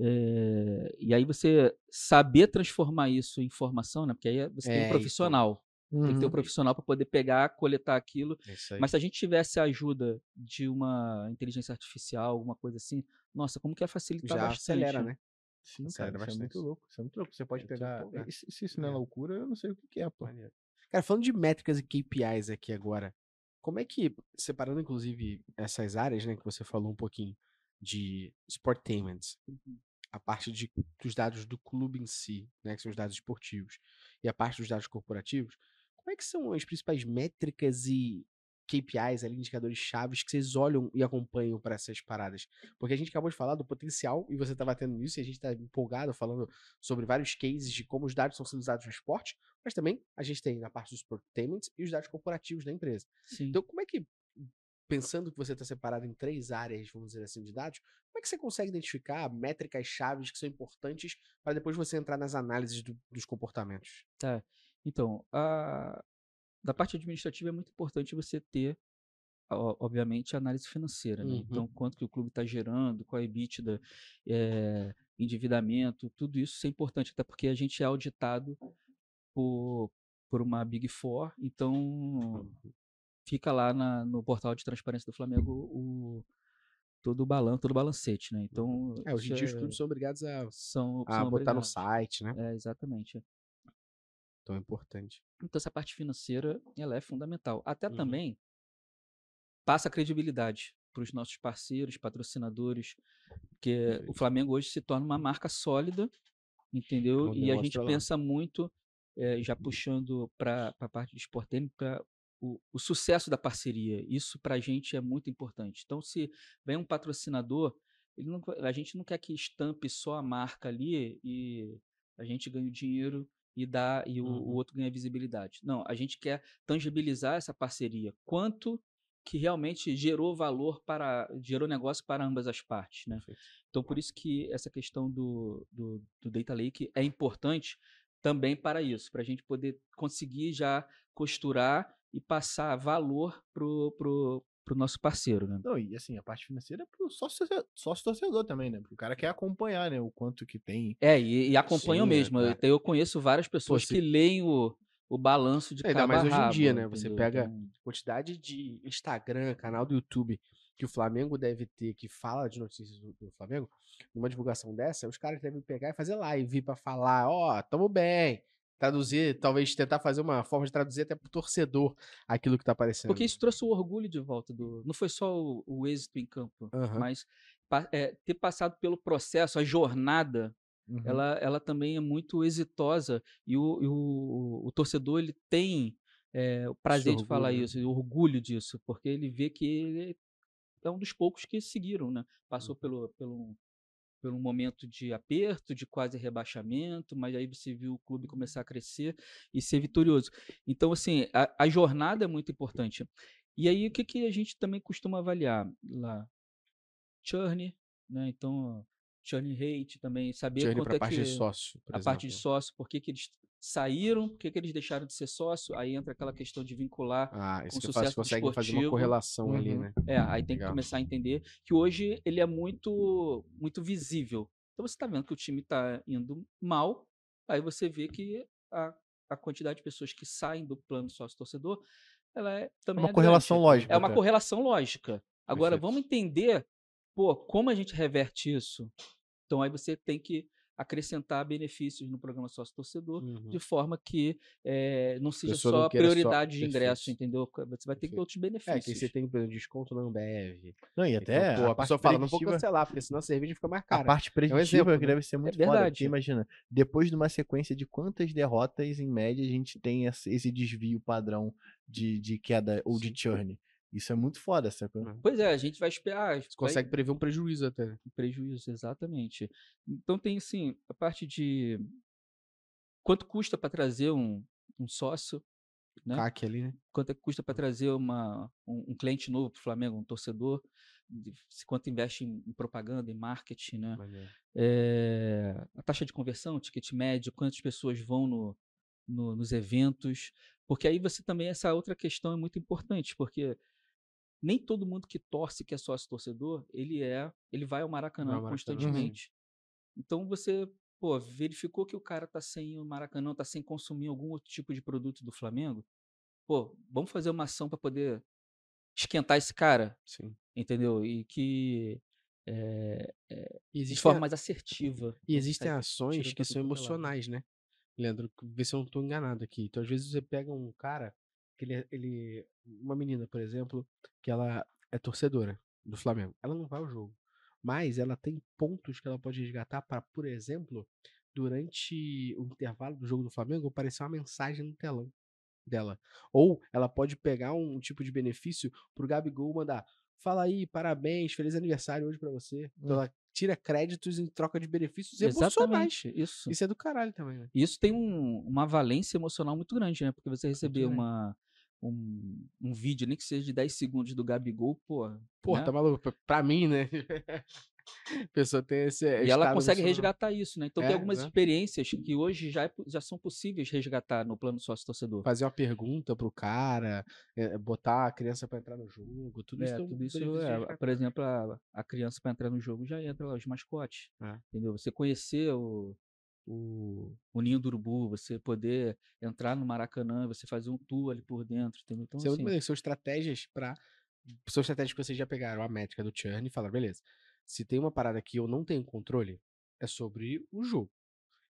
é, e aí você saber transformar isso em informação, né? Porque aí você tem É, um então. profissional. Tem que ter um Uhum. profissional para poder pegar, coletar aquilo. É. Mas se a gente tivesse a ajuda de uma inteligência artificial, alguma coisa assim, nossa, como que ia facilitar já bastante. acelera, né? Sim, cara, isso é muito bastante. louco. Isso é muito louco. Você pode Eu pegar. Se, se isso não é É. loucura, eu não sei o que, que é, pô. Maneiro. Cara, falando de métricas e KPIs aqui agora, como é que, separando inclusive essas áreas, né, que você falou um pouquinho de Sportainment, a parte de, dos dados do clube em si, né, que são os dados esportivos, e a parte dos dados corporativos, como é que são as principais métricas e KPIs, ali, indicadores chaves que vocês olham e acompanham para essas paradas? Porque a gente acabou de falar do potencial e você estava tendo isso e a gente está empolgado falando sobre vários cases de como os dados são sendo usados no esporte, mas também a gente tem na parte dos Sportainment e os dados corporativos da empresa. Sim. Então, como é que, pensando que você está separado em três áreas, vamos dizer assim, de dados, como é que você consegue identificar métricas chaves que são importantes para depois você entrar nas análises do- dos comportamentos? Tá. Então, a... da parte administrativa é muito importante você ter, obviamente, a análise financeira, né? Uhum. Então, quanto que o clube está gerando, qual é a EBITDA, eh, endividamento, tudo isso é importante, até porque a gente é auditado por, por uma Big Four, então fica lá na- no portal de transparência do Flamengo o, todo o balanço, todo o balancete, né? Então, É, hoje em dia os é- clubes são obrigados a, são, a são botar no obrigados. site, né? É, exatamente. É importante. Então essa parte financeira, ela é fundamental. Até Uhum. também passa credibilidade para os nossos parceiros, patrocinadores, porque o. Flamengo hoje se torna uma marca sólida, entendeu? Não E a gente lá. pensa muito, eh, já puxando para a parte de esporte para o, o sucesso da parceria. Isso para a gente é muito importante. Então, se vem um patrocinador, não, a gente não quer que estampe só a marca ali e a gente ganha o dinheiro e dá e o, o Uhum. outro ganha visibilidade. Não, a gente quer tangibilizar essa parceria. Quanto que realmente gerou valor para gerou negócio para ambas as partes, né? Perfeito. Então por isso que essa questão do, do, do data lake é importante também para isso, para a gente poder conseguir já costurar e passar valor pro, pro, pro nosso parceiro, né? Não, e assim, a parte financeira é pro sócio, sócio torcedor também, né? Porque o cara quer acompanhar, né? O quanto que tem. É, e, e acompanham Sim, é, mesmo. Eu, claro. eu conheço várias pessoas que leem o, o balanço de Ainda cabo mais hoje em dia, né? Você entendeu? pega- Então, Quantidade de Instagram, canal do YouTube que o Flamengo deve ter que fala de notícias do, do Flamengo, numa divulgação dessa, os caras devem pegar e fazer live pra falar, ó, tamo bem. Traduzir, talvez tentar fazer uma forma de traduzir até pro torcedor aquilo que tá aparecendo. Porque isso trouxe o orgulho de volta do. Não foi só o, o êxito em campo, Aham. mas é, ter passado pelo processo, a jornada, Uhum. ela, ela também é muito exitosa e o, e o, o torcedor ele tem é, o prazer de falar né? isso, e o orgulho disso, porque ele vê que ele é um dos poucos que seguiram, né? Passou pelo, pelo, pelo momento de aperto, de quase rebaixamento, mas aí você viu o clube começar a crescer e ser vitorioso. Então, assim, a, a jornada é muito importante. E aí, o que, que a gente também costuma avaliar lá? Churn, né? Então, churn rate também, saber Journey quanto é parte que de sócio, a parte de exemplo. sócio, por que, que eles saíram, por que, que eles deixaram de ser sócio, aí entra aquela questão de vincular. Ah, isso com que faço, sucesso consegue fazer uma correlação ali, Uhum. né? É, aí tem que Legal. começar a entender que hoje ele é muito muito visível. Então você está vendo que o time está indo mal, aí você vê que a, a quantidade de pessoas que saem do plano sócio-torcedor, ela é É também uma é correlação grande. lógica. É uma até. correlação lógica. Agora, Perfeito. vamos entender, pô, como a gente reverte isso. Então aí você tem que acrescentar benefícios no programa sócio-torcedor, Uhum. de forma que eh, não seja pessoa não só queira só- prioridade de ingresso, Perfeito. entendeu? Você vai ter que ter outros É, benefícios. que você tem por exemplo, desconto na Ambev. Não, e até Então, pô, a, parte pessoa fala, não vou cancelar, porque senão a cerveja fica mais A cara. parte preditiva exemplo, que né? deve ser muito foda. verdade. Porque imagina, depois de uma sequência de quantas derrotas, em média, a gente tem esse desvio padrão de, de queda ou de churn. Isso é muito foda, sacou? Uhum. Pois é, a gente vai esperar. Você consegue prever um prejuízo até. vai- prejuízo, exatamente. Então tem assim, a parte de quanto custa para trazer um, um sócio, né? CAC ali, né? quanto é que custa para trazer uma, um, um cliente novo para o Flamengo, um torcedor, de- quanto investe em, em propaganda, em marketing, né? É, a taxa de conversão, ticket médio, quantas pessoas vão no, no- nos eventos, porque aí você também, essa outra questão é muito importante, porque nem todo mundo que torce, que é sócio torcedor, ele é, ele vai ao Maracanã Maracanã, sim. constantemente. Então você, pô, verificou que o cara tá sem o Maracanã, tá sem consumir algum outro tipo de produto do Flamengo, pô, vamos fazer uma ação para poder esquentar esse cara, Sim. entendeu? E que é, E de forma mais assertiva. e existem consegue ações que são é emocionais, né? Leandro, vê se eu não tô enganado aqui. Então, às vezes, você pega um cara, que ele, é- ele. Uma menina, por exemplo, que ela é torcedora do Flamengo. Ela não vai ao jogo. Mas ela tem pontos que ela pode resgatar para, por exemplo, durante o intervalo do jogo do Flamengo, aparecer uma mensagem no telão dela. Ou ela pode pegar um tipo de benefício pro Gabigol mandar. Fala aí, parabéns, feliz aniversário hoje pra você. Então Hum. ela tira créditos em troca de benefícios emocionais. Exatamente, isso. Isso é do caralho também, né? Isso tem um- uma valência emocional muito grande, né? Porque você receber grande. Um, um vídeo, nem que seja de 10 segundos do Gabigol, pô. Pô, né? tá maluco? Pra- Pra mim, né? A pessoa tem esse. E ela consegue resgatar isso, né? Então É, tem algumas né? experiências que hoje já, é já são possíveis resgatar no plano sócio-torcedor. Fazer uma pergunta pro cara, é, botar a criança pra entrar no jogo, tudo isso. É, um tudo isso é, por exemplo, a, a criança para entrar no jogo já entra lá os mascotes, É. entendeu? Você conhecer o, o, o ninho do urubu, você poder entrar no Maracanã, você fazer um tour ali por dentro, entendeu? Então assim, maneiro, São estratégias pra. São estratégias que vocês já pegaram a métrica do churn e falaram, beleza. Se tem uma parada que eu não tenho controle, é sobre o jogo.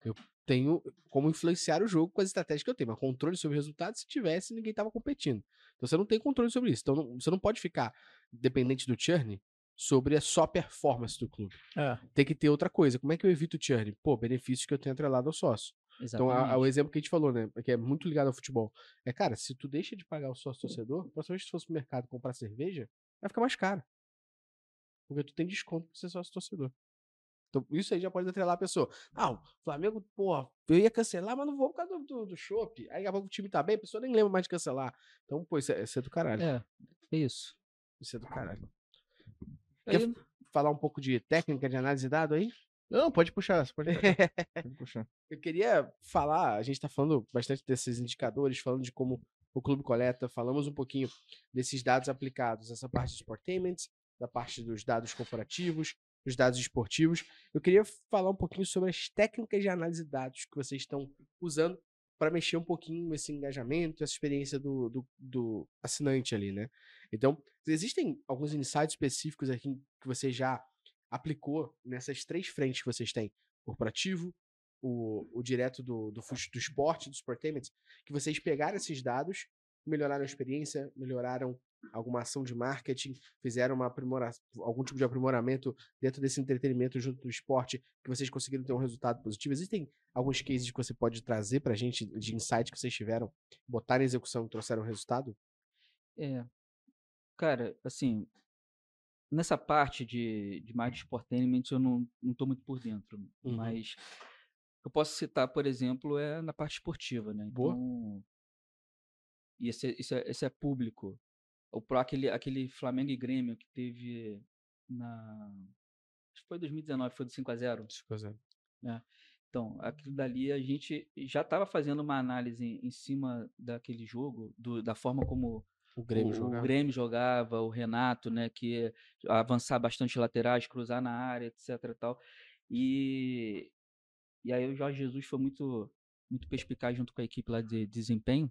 Eu tenho como influenciar o jogo com as estratégias que eu tenho, mas controle sobre o resultado, se tivesse, ninguém tava competindo. Então você não tem controle sobre isso. Então não- você não pode ficar dependente do churn sobre a só performance do clube. É. Tem que ter outra coisa. Como é que eu evito o churn? Pô, benefícios que eu tenho atrelado ao sócio. Então, a- a- o exatamente. exemplo que a gente falou, né? Que é muito ligado ao futebol. É, cara, se tu deixa de pagar o sócio torcedor, próxima vez que tu fosse pro mercado comprar cerveja, vai ficar mais caro. Porque tu tem desconto pra ser sócio torcedor. Então, isso aí já pode atrelar a pessoa. Ah, o Flamengo, porra, eu ia cancelar, mas não vou por causa do, do, do chopp. Aí daqui a pouco o time tá bem, a pessoa nem lembra mais de cancelar. Então, pô, isso é, isso é do caralho. É, é isso. Isso é do caralho. Aí, Quer falar um pouco de técnica de análise de dado aí? Não, pode puxar, pode puxar. pode puxar. Eu queria falar, a gente está falando bastante desses indicadores, falando de como o clube coleta, falamos um pouquinho desses dados aplicados, essa parte dos sportainments, da parte dos dados corporativos, dos dados esportivos. Eu queria falar um pouquinho sobre as técnicas de análise de dados que vocês estão usando para mexer um pouquinho esse engajamento, essa experiência do, do, do assinante ali, né? Então, existem alguns insights específicos aqui que você já aplicou nessas três frentes que vocês têm? Corporativo, o, o direto do, do, do esporte, do sportainment, que vocês pegaram esses dados, melhoraram a experiência, melhoraram alguma ação de marketing, fizeram uma aprimora... algum tipo de aprimoramento dentro desse entretenimento junto do esporte, que vocês conseguiram ter um resultado positivo? Existem alguns cases que você pode trazer pra gente de insight que vocês tiveram, botar em execução e trouxeram resultado? É. Cara, assim, nessa parte de, de de sportainment eu não, não tô muito por dentro, Uhum. mas eu posso citar, por exemplo, é na parte esportiva, né? Boa. Então, e esse, esse, é, esse é público. O pro, aquele, aquele Flamengo e Grêmio que teve na. Acho que foi 2019, foi do 5 a 0 Então, aquilo dali a gente já estava fazendo uma análise em, em cima daquele jogo, do- da forma como O Grêmio o, jogava. o Grêmio jogava, o Renato, né, que avançar bastante laterais, cruzar na área, etc e tal. E e aí o Jorge Jesus foi muito muito perspicaz junto com a equipe lá de desempenho,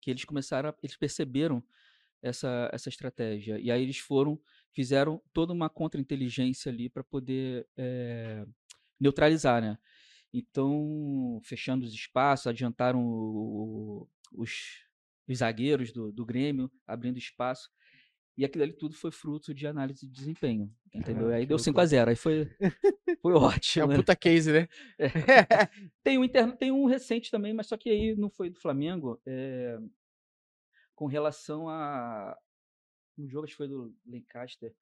que eles começaram, a, eles perceberam essa essa estratégia. E aí eles foram, fizeram toda uma contra-inteligência ali para poder eh, neutralizar, né? Então, fechando os espaços, adiantaram o- o- os, os zagueiros do, do Grêmio, abrindo espaço. E aquilo ali tudo foi fruto de análise de desempenho. Entendeu? Caralho, aí deu loucura. 5x0. Aí foi, foi É ótimo. um né? puta case, né? Tem um interno, tem um recente também, mas só que aí não foi do Flamengo. é, com relação a um jogo acho que foi do Lancaster,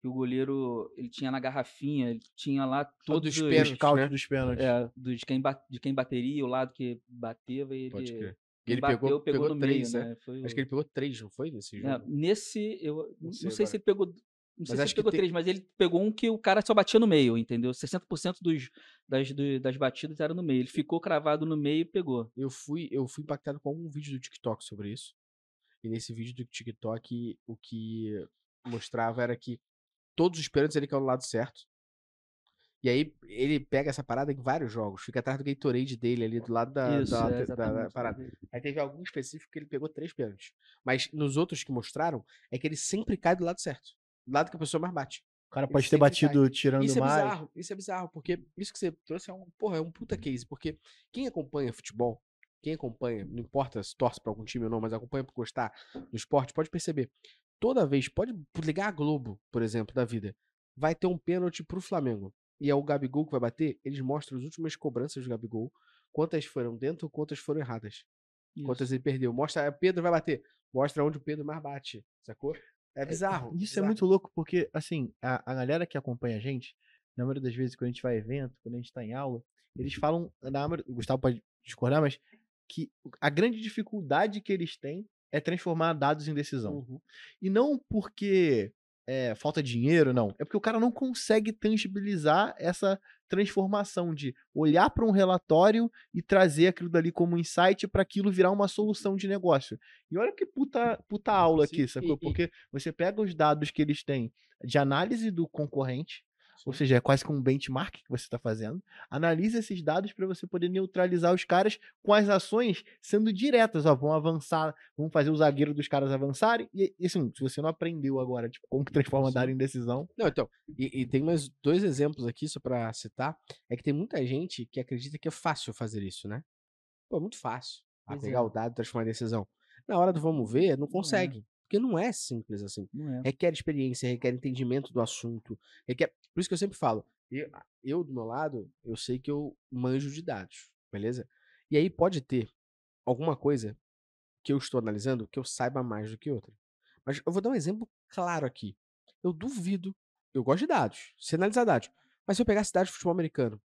que o goleiro ele tinha na garrafinha, ele tinha lá todos dos os pênaltis, Os cálculos né? dos pênaltis. é, do- de, quem de quem bateria, o lado que bateva, e Pode ele, Ele bateu, pegou, pegou, no três, meio, né? né? Foi Acho que ele pegou três, não foi? Nesse é, jogo? nesse, eu não, sei sei, agora. se ele pegou. Não sei Mas se acho ele que pegou tem- três, mas ele pegou um que o cara só batia no meio, entendeu? 60% dos, das, do- das batidas era no meio. Ele ficou cravado no meio e pegou. Eu fui, eu fui impactado com algum vídeo do TikTok sobre isso. E nesse vídeo do TikTok, o que mostrava era que todos os pênaltis ele caiu do lado certo. E aí ele pega essa parada em vários jogos, fica atrás do Gatorade dele ali do lado da, Isso, da- é, da- da parada. Aí teve algum específico que ele pegou três pênaltis. Mas nos outros que mostraram, é que ele sempre cai do lado certo. Do lado que a pessoa mais bate. O cara Ele pode ter batido tirando Isso é mais. bizarro, isso é bizarro, porque isso que você trouxe é um, porra, é um puta case, porque quem acompanha futebol, quem acompanha, não importa se torce pra algum time ou não, mas acompanha por gostar do esporte, pode perceber. Toda vez, pode ligar a Globo, por exemplo, da vida, vai ter um pênalti pro Flamengo. E é o Gabigol que vai bater, eles mostram as últimas cobranças do Gabigol, quantas foram dentro, quantas foram erradas. Isso. Quantas ele perdeu. Mostra, Pedro vai bater. Mostra onde o Pedro mais bate, sacou? É bizarro. Isso é bizarro. muito louco, porque, assim, a, a galera que acompanha a gente, na maioria das vezes, quando a gente vai a evento, quando a gente tá em aula, eles falam, na o Gustavo pode discordar, mas que a grande dificuldade que eles têm é transformar dados em decisão. Uhum. E não porque é, falta dinheiro, não. É porque o cara não consegue tangibilizar essa transformação de olhar para um relatório e trazer aquilo dali como insight para aquilo virar uma solução de negócio. E olha que puta, puta aula Sim, aqui, sacou? e- Porque você pega os dados que eles têm de análise do concorrente, ou seja, é quase que um benchmark que você está fazendo. Analisa esses dados para você poder neutralizar os caras com as ações sendo diretas. Ó, vão avançar, vão fazer o zagueiro dos caras avançarem. E, assim, se você não aprendeu agora, tipo, como que transforma dado em decisão. Não, então, e, e tem mais dois exemplos aqui, só pra citar, é que tem muita gente que acredita que é fácil fazer isso, né? Pô, é muito fácil. Ah, pegar o dado e transformar em decisão. Na hora do vamos ver, não é. consegue. Porque não é simples assim. É. Requer experiência, requer entendimento do assunto. Requer... Por isso que eu sempre falo, eu, eu, do meu lado, eu sei que eu manjo de dados, beleza? E aí pode ter alguma coisa que eu estou analisando que eu saiba mais do que outra. Mas eu vou dar um exemplo claro aqui. Eu duvido, eu gosto de dados, se analisar dados, mas se eu pegasse dados de futebol americano,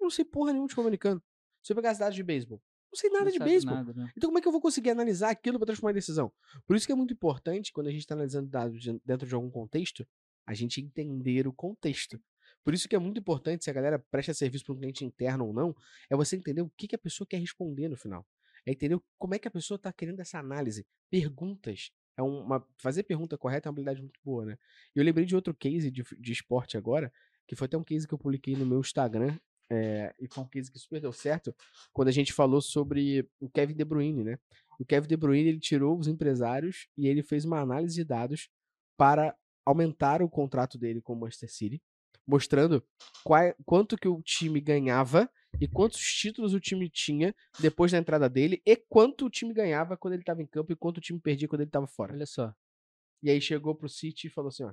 eu não sei porra nenhuma de futebol americano. Se eu pegasse dados de beisebol, não sei nada Não de beisebol. né? Então, como é que eu vou conseguir analisar aquilo para transformar em decisão? Por isso que é muito importante, quando a gente está analisando dados de- dentro de algum contexto, a gente entender o contexto. Por isso que é muito importante, se a galera presta serviço para um cliente interno ou não, é você entender o que, que a pessoa quer responder no final. É entender como é que a pessoa está querendo essa análise. Perguntas. É uma, fazer pergunta correta é uma habilidade muito boa, né? E eu lembrei de outro case de, de esporte agora, que foi até um case que eu publiquei no meu Instagram, é, e foi um case que super deu certo, quando a gente falou sobre o Kevin De Bruyne, né? O Kevin De Bruyne, ele tirou os empresários e ele fez uma análise de dados para aumentar o contrato dele com o Manchester City, mostrando qual- quanto que o time ganhava e quantos títulos o time tinha depois da entrada dele e quanto o time ganhava quando ele estava em campo e quanto o time perdia quando ele estava fora. Olha só. E aí chegou pro City e falou assim, ó,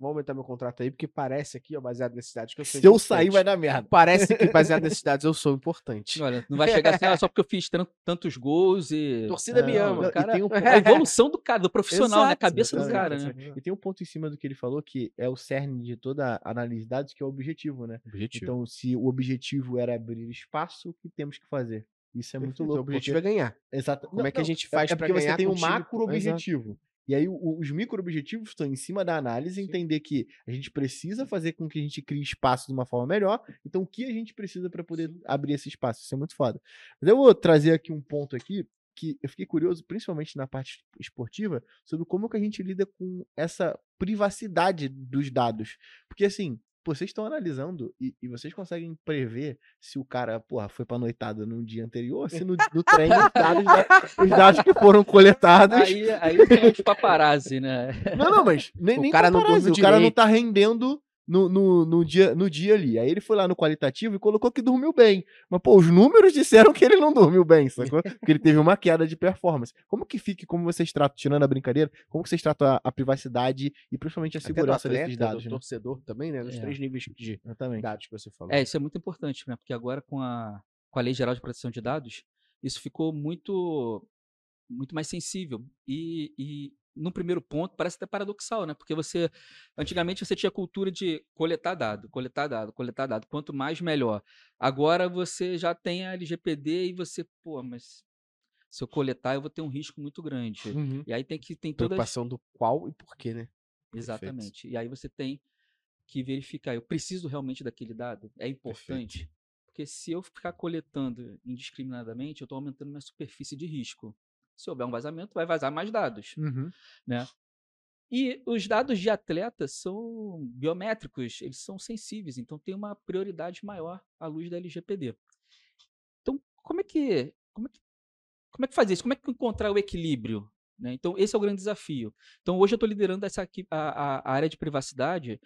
vou aumentar meu contrato aí, porque parece aqui, ó, baseado nesses dados que eu sou Se eu sair, vai dar merda. Parece que baseado nesses dados eu sou importante. Olha, não vai chegar assim, ah, só porque eu fiz tan- tantos gols e. Torcida me Não, ama. cara, tem um A evolução do cara, do profissional, né? A Exato, cabeça do exato, cara, né? exato. E tem um ponto em cima do que ele falou que é o cerne de toda a análise de dados, que é o objetivo, né? Objetivo. Então, se o objetivo era abrir espaço, o que temos que fazer? Isso é muito Perfeito, louco. O objetivo porque... é ganhar. Exato. Como é que a gente faz é porque ganhar você tem um macro Exato. E aí o- os micro objetivos estão em cima da análise, entender que a gente precisa fazer com que a gente crie espaço de uma forma melhor. Então, o que a gente precisa para poder abrir esse espaço? Isso é muito foda. Mas eu vou trazer aqui um ponto aqui que eu fiquei curioso, principalmente na parte esportiva, sobre como que a gente lida com essa privacidade dos dados. Porque assim, vocês estão analisando e, e vocês conseguem prever se o cara, porra, foi pra noitada no dia anterior, se no, no treino os dados, da- os dados que foram coletados. Aí, aí tem os paparazzi, né? Não, não, mas nem, O nem cara não paparazzi, dorme o cara não direito. tá rendendo no, no, no, dia, no dia ali. Aí ele foi lá no qualitativo e colocou que dormiu bem. Mas, pô, os números disseram que ele não dormiu bem, sacou? Porque ele teve uma queda de performance. Como que fica, como vocês tratam, tirando a brincadeira, como que vocês tratam a, a privacidade e principalmente a Até do segurança atleta, desses dados, do né? torcedor também, né? Nos É. três níveis de Exatamente. dados que você falou. É, isso é muito importante, né? Porque agora com a, com a Lei Geral de Proteção de Dados, isso ficou muito, muito mais sensível. E, e no primeiro ponto parece até paradoxal, né? Porque você antigamente você tinha a cultura de coletar dado, coletar dado, coletar dado, quanto mais melhor. Agora você já tem a LGPD e você, pô, mas se eu coletar eu vou ter um risco muito grande. Uhum. E aí tem que tem todas Preocupação do qual e por quê, né? Exatamente. E aí você tem que verificar, eu preciso realmente daquele dado? É importante? Porque se eu ficar coletando indiscriminadamente, eu estou aumentando minha superfície de risco. Se houver um vazamento, vai vazar mais dados. Uhum. E os dados de atleta são biométricos, eles são sensíveis, então tem uma prioridade maior à luz da LGPD. Então, como é que, como é que, como é que fazer isso? Como é que encontrar o equilíbrio? né? Então, esse é o grande desafio. Então, hoje eu estou liderando essa aqui, a, a- a área de privacidade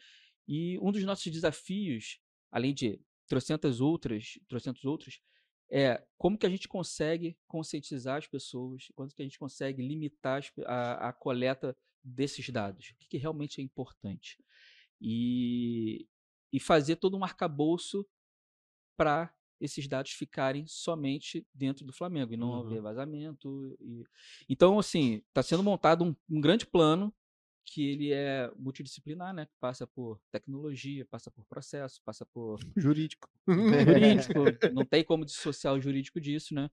e um dos nossos desafios, além de trocentas outras, trocentos outros, é como que a gente consegue conscientizar as pessoas, como que a gente consegue limitar a, a coleta desses dados, o que, que realmente é importante. E, e fazer todo um arcabouço para esses dados ficarem somente dentro do Flamengo e não Uhum. haver vazamento. e- Então, assim, está sendo montado um, um grande plano que ele é multidisciplinar, né? Que passa por tecnologia, passa por processo, passa por Jurídico. jurídico, não tem como dissociar o jurídico disso, né?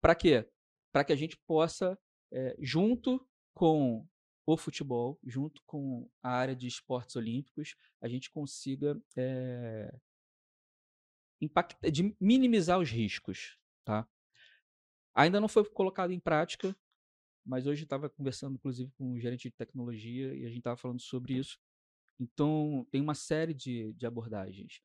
Para quê? Para que a gente possa, eh, junto com o futebol, junto com a área de esportes olímpicos, a gente consiga eh, impactar, de minimizar os riscos, tá? Ainda não foi colocado em prática, mas hoje estava conversando, inclusive, com o gerente de tecnologia e a gente estava falando sobre isso. Então, tem uma série de, de abordagens.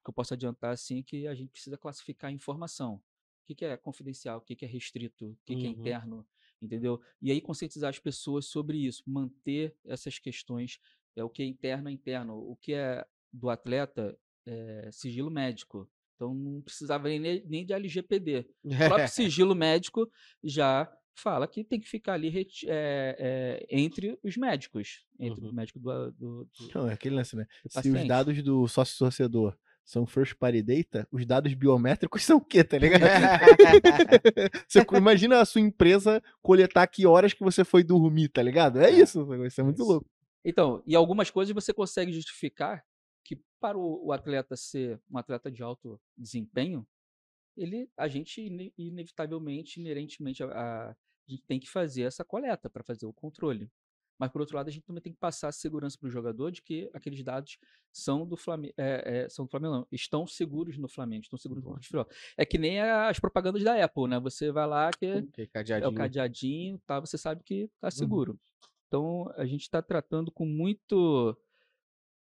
O que eu posso adiantar, assim, é que a gente precisa classificar a informação. O que, que é confidencial, o que, que é restrito, o que, que é Uhum. interno, entendeu? E aí conscientizar as pessoas sobre isso, manter essas questões, é o que é interno é interno, o que é do atleta é sigilo médico. Então não precisava nem, nem de LGPD. O próprio sigilo médico já fala que tem que ficar ali é, é, entre os médicos, entre Uhum. o médico do, do- do- Não, é aquele lance, né? Se os dados do sócio torcedor são first party data, os dados biométricos são o quê, tá ligado? você imagina a sua empresa coletar que horas que você foi dormir, tá ligado? É isso, isso é muito isso. louco. Então, e algumas coisas você consegue justificar que para o, o atleta ser um atleta de alto desempenho, ele, a gente ine- inevitavelmente, inerentemente, a, a, a gente tem que fazer essa coleta para fazer o controle. Mas por outro lado, a gente também tem que passar a segurança para o jogador de que aqueles dados são do Flamengo, são do Flamengo, não, estão seguros no Flamengo, estão seguros no futebol. É que nem as propagandas da Apple, né? Você vai lá que Que é o cadeadinho. tá? Você sabe que tá seguro. Então a gente está tratando com muito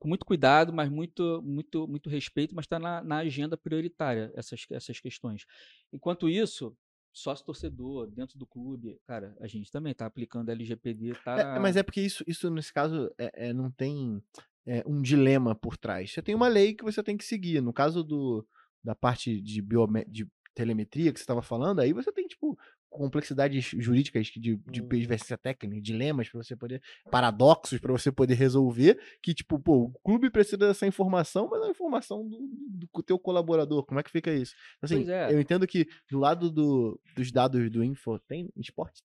com muito cuidado, mas muito muito muito respeito, mas está na, na agenda prioritária essas essas questões. Enquanto isso, sócio torcedor dentro do clube, cara, a gente também tá aplicando LGPD, tá? É, na- mas é porque isso, isso nesse caso, é, é, não tem é, um dilema por trás. Você tem uma lei que você tem que seguir. No caso do, da parte de, biome- de telemetria que você estava falando, aí você tem, tipo, complexidades jurídicas de, de Hum. divergência técnica, dilemas para você poder, paradoxos para você poder resolver, que tipo, pô, o clube precisa dessa informação, mas é a informação do, do, teu colaborador, como é que fica isso? Assim, é. eu entendo que do lado do, dos dados do Infotainment, Sport,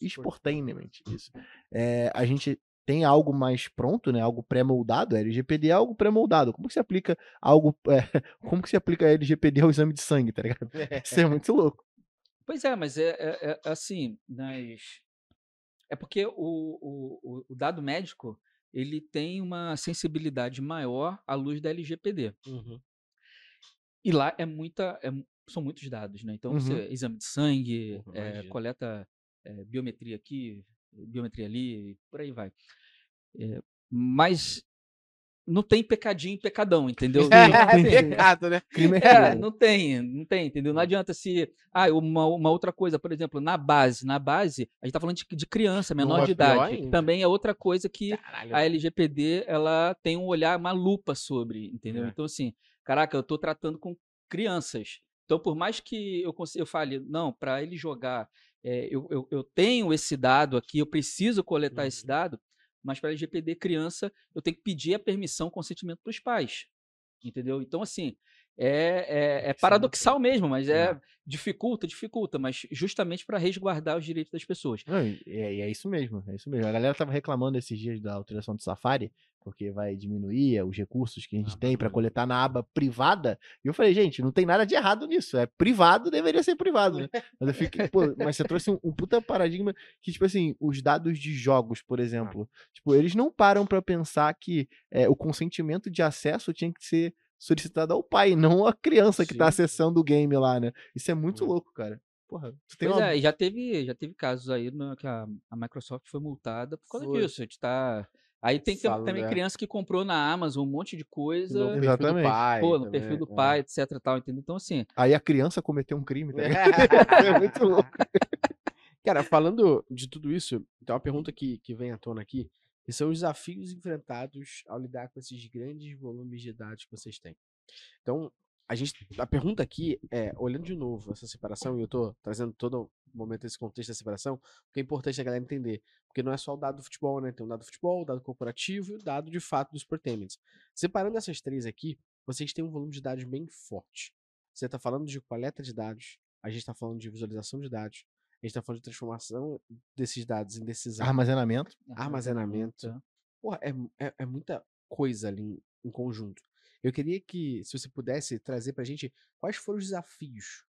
Sportainment, isso, é, a gente tem algo mais pronto, né? Algo pré-moldado. A LGPD é algo pré-moldado. Como que se aplica algo. é, como que se aplica LGPD ao exame de sangue, tá ligado? Isso é muito louco. Pois é, mas é, é- é assim, nas... é porque o, o, o- dado médico ele tem uma sensibilidade maior à luz da LGPD. Uhum. E lá é muita, é são muitos dados, né? Então, Uhum. você, exame de sangue, Porra, é, coleta é, biometria aqui, biometria ali, por aí vai. É, mas não tem pecadinho e pecadão, entendeu? Não tem. Pecado, né? Crime é É, crime. não tem, não tem, entendeu? Não adianta se. Ah, uma, uma outra coisa, por exemplo, na base. Na base, a gente tá falando de, de criança, menor Porra, de idade. ainda. Também é outra coisa que Caralho. a LGPD ela tem um olhar, uma lupa sobre, entendeu? É. Então, assim, caraca, eu tô tratando com crianças. Então, por mais que eu, eu fale, não, para ele jogar, é, eu, eu, eu tenho esse dado aqui, eu preciso coletar esse Uhum. dado, mas para LGPD criança, eu tenho que pedir a permissão, consentimento para os pais. Entendeu? Então, assim, é, é, é muito paradoxal mesmo, mas é, É. dificulta, dificulta, mas justamente para resguardar os direitos das pessoas. Não, e é, é isso mesmo, é isso mesmo. A galera tava reclamando esses dias da alteração do Safari, porque vai diminuir os recursos que a gente Ah, tem para coletar na aba privada. E eu falei, gente, não tem nada de errado nisso. É privado, deveria ser privado, né? Mas eu fiquei, pô, mas você trouxe um, um puta paradigma que, tipo assim, os dados de jogos, por exemplo, tipo, eles não param para pensar que é, o consentimento de acesso tinha que ser solicitado ao pai, não à criança que tá Sim. acessando o game lá, né? Isso é muito Hum. louco, cara. Porra, tu tem Pois uma é, e já teve, já teve casos aí no, que a, a Microsoft foi multada por causa Foi. disso. De tá... Aí tem também né? criança que comprou na Amazon um monte de No coisa, perfil do Exatamente. pai. pô, no também, perfil do é. pai, etc tal, entendeu? Então, assim, Aí a criança cometeu um crime, tá ligado? é muito louco. Cara, falando de tudo isso, tem uma pergunta que, que vem à tona aqui, que são os desafios enfrentados ao lidar com esses grandes volumes de dados que vocês têm. Então, a gente, a pergunta aqui é, olhando de novo essa separação, e eu tô trazendo todo momento esse contexto da separação, porque é importante a galera entender, porque não é só o dado do futebol, né? Tem o dado do futebol, o dado corporativo e o dado de fato dos Sportainments. Separando essas três aqui, vocês têm um volume de dados bem forte. Você está falando de coleta de dados, a gente está falando de visualização de dados, a gente está falando de transformação desses dados em decisão. Armazenamento. Armazenamento. Porra, é, mu- é, é muita coisa ali em, em conjunto. Eu queria que, se você pudesse trazer pra gente quais foram os desafios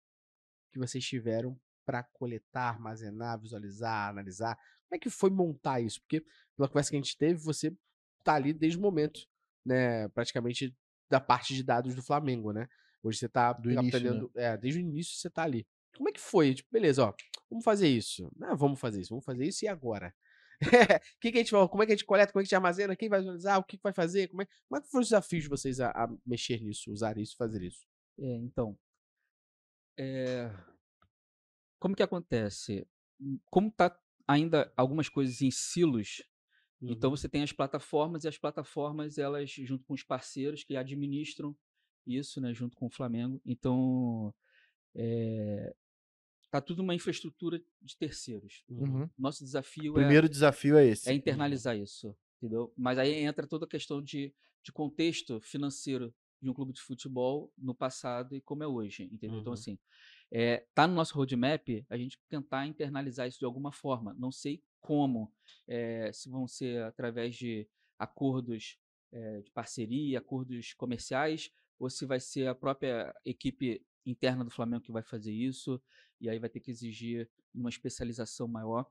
que vocês tiveram para coletar, armazenar, visualizar, analisar. Como é que foi montar isso? Porque, pela conversa que a gente teve, você tá ali desde o momento, né, praticamente da parte de dados do Flamengo, né? Hoje você tá Do início, né? é, desde o início você tá ali. Como é que foi? Tipo, beleza, ó, vamos fazer isso. Ah, vamos fazer isso, vamos fazer isso e agora? Que, que a gente como é que a gente coleta, como é que a gente armazena, quem vai visualizar, o que, vai fazer, como é, como é que foram os desafios de vocês a, a mexer nisso, usar isso, fazer isso? É, então, é, como que acontece? Hum, Como tá ainda algumas coisas em silos, então Uhum. você tem as plataformas e as plataformas elas junto com os parceiros que administram isso, né, junto com o Flamengo. Então, é, tá tudo uma infraestrutura de terceiros. Uhum. Nosso desafio é primeiro desafio é esse. é internalizar isso, entendeu? Mas aí entra toda a questão de, de contexto financeiro de um clube de futebol no passado e como é hoje, entendeu? Então, Uhum. assim, é, tá no nosso roadmap a gente tentar internalizar isso de alguma forma. Não sei como, é, se vão ser através de acordos é, de parceria, acordos comerciais, ou se vai ser a própria equipe interna do Flamengo que vai fazer isso, e aí vai ter que exigir uma especialização maior.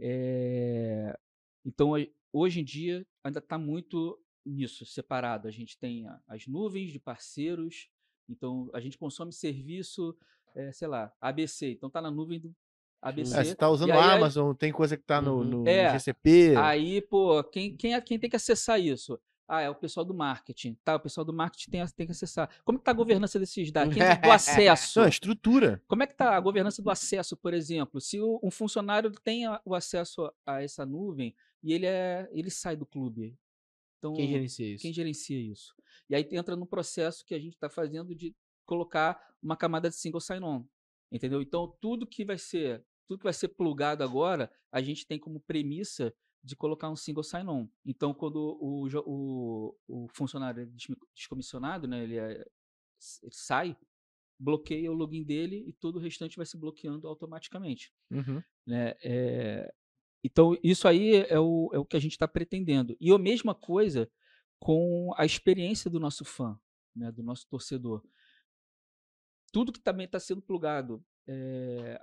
É, então, hoje em dia, ainda está muito nisso, separado. A gente tem as nuvens de parceiros, então a gente consome serviço, eh, sei lá, ABC. Então tá na nuvem do ABC. É, você tá usando o aí, Amazon, tem coisa que tá no, Uhum. no É, GCP. Aí, pô, quem, quem, é- quem tem que acessar isso? Ah, é o pessoal do marketing. Tá, o pessoal do marketing tem, tem que acessar. Como que tá a governança desses dados? Quem tem do acesso? Não, é estrutura. Como é que está a governança do acesso, por exemplo? Se o- um funcionário tem o acesso a, a essa nuvem e ele, é, ele sai do clube. Então, Quem gerencia isso? quem gerencia isso? E aí entra no processo que a gente está fazendo de colocar uma camada de single sign-on. Entendeu? Então, tudo que vai ser tudo que vai ser plugado agora, a gente tem como premissa de colocar um single sign-on. Então, quando o, o, o funcionário é descomissionado, né, ele, é- ele sai, bloqueia o login dele e todo o restante vai se bloqueando automaticamente. Uhum. né? É, então, isso aí é o, é o que a gente está pretendendo. E a mesma coisa com a experiência do nosso fã, né? do nosso torcedor. Tudo que também está sendo plugado é,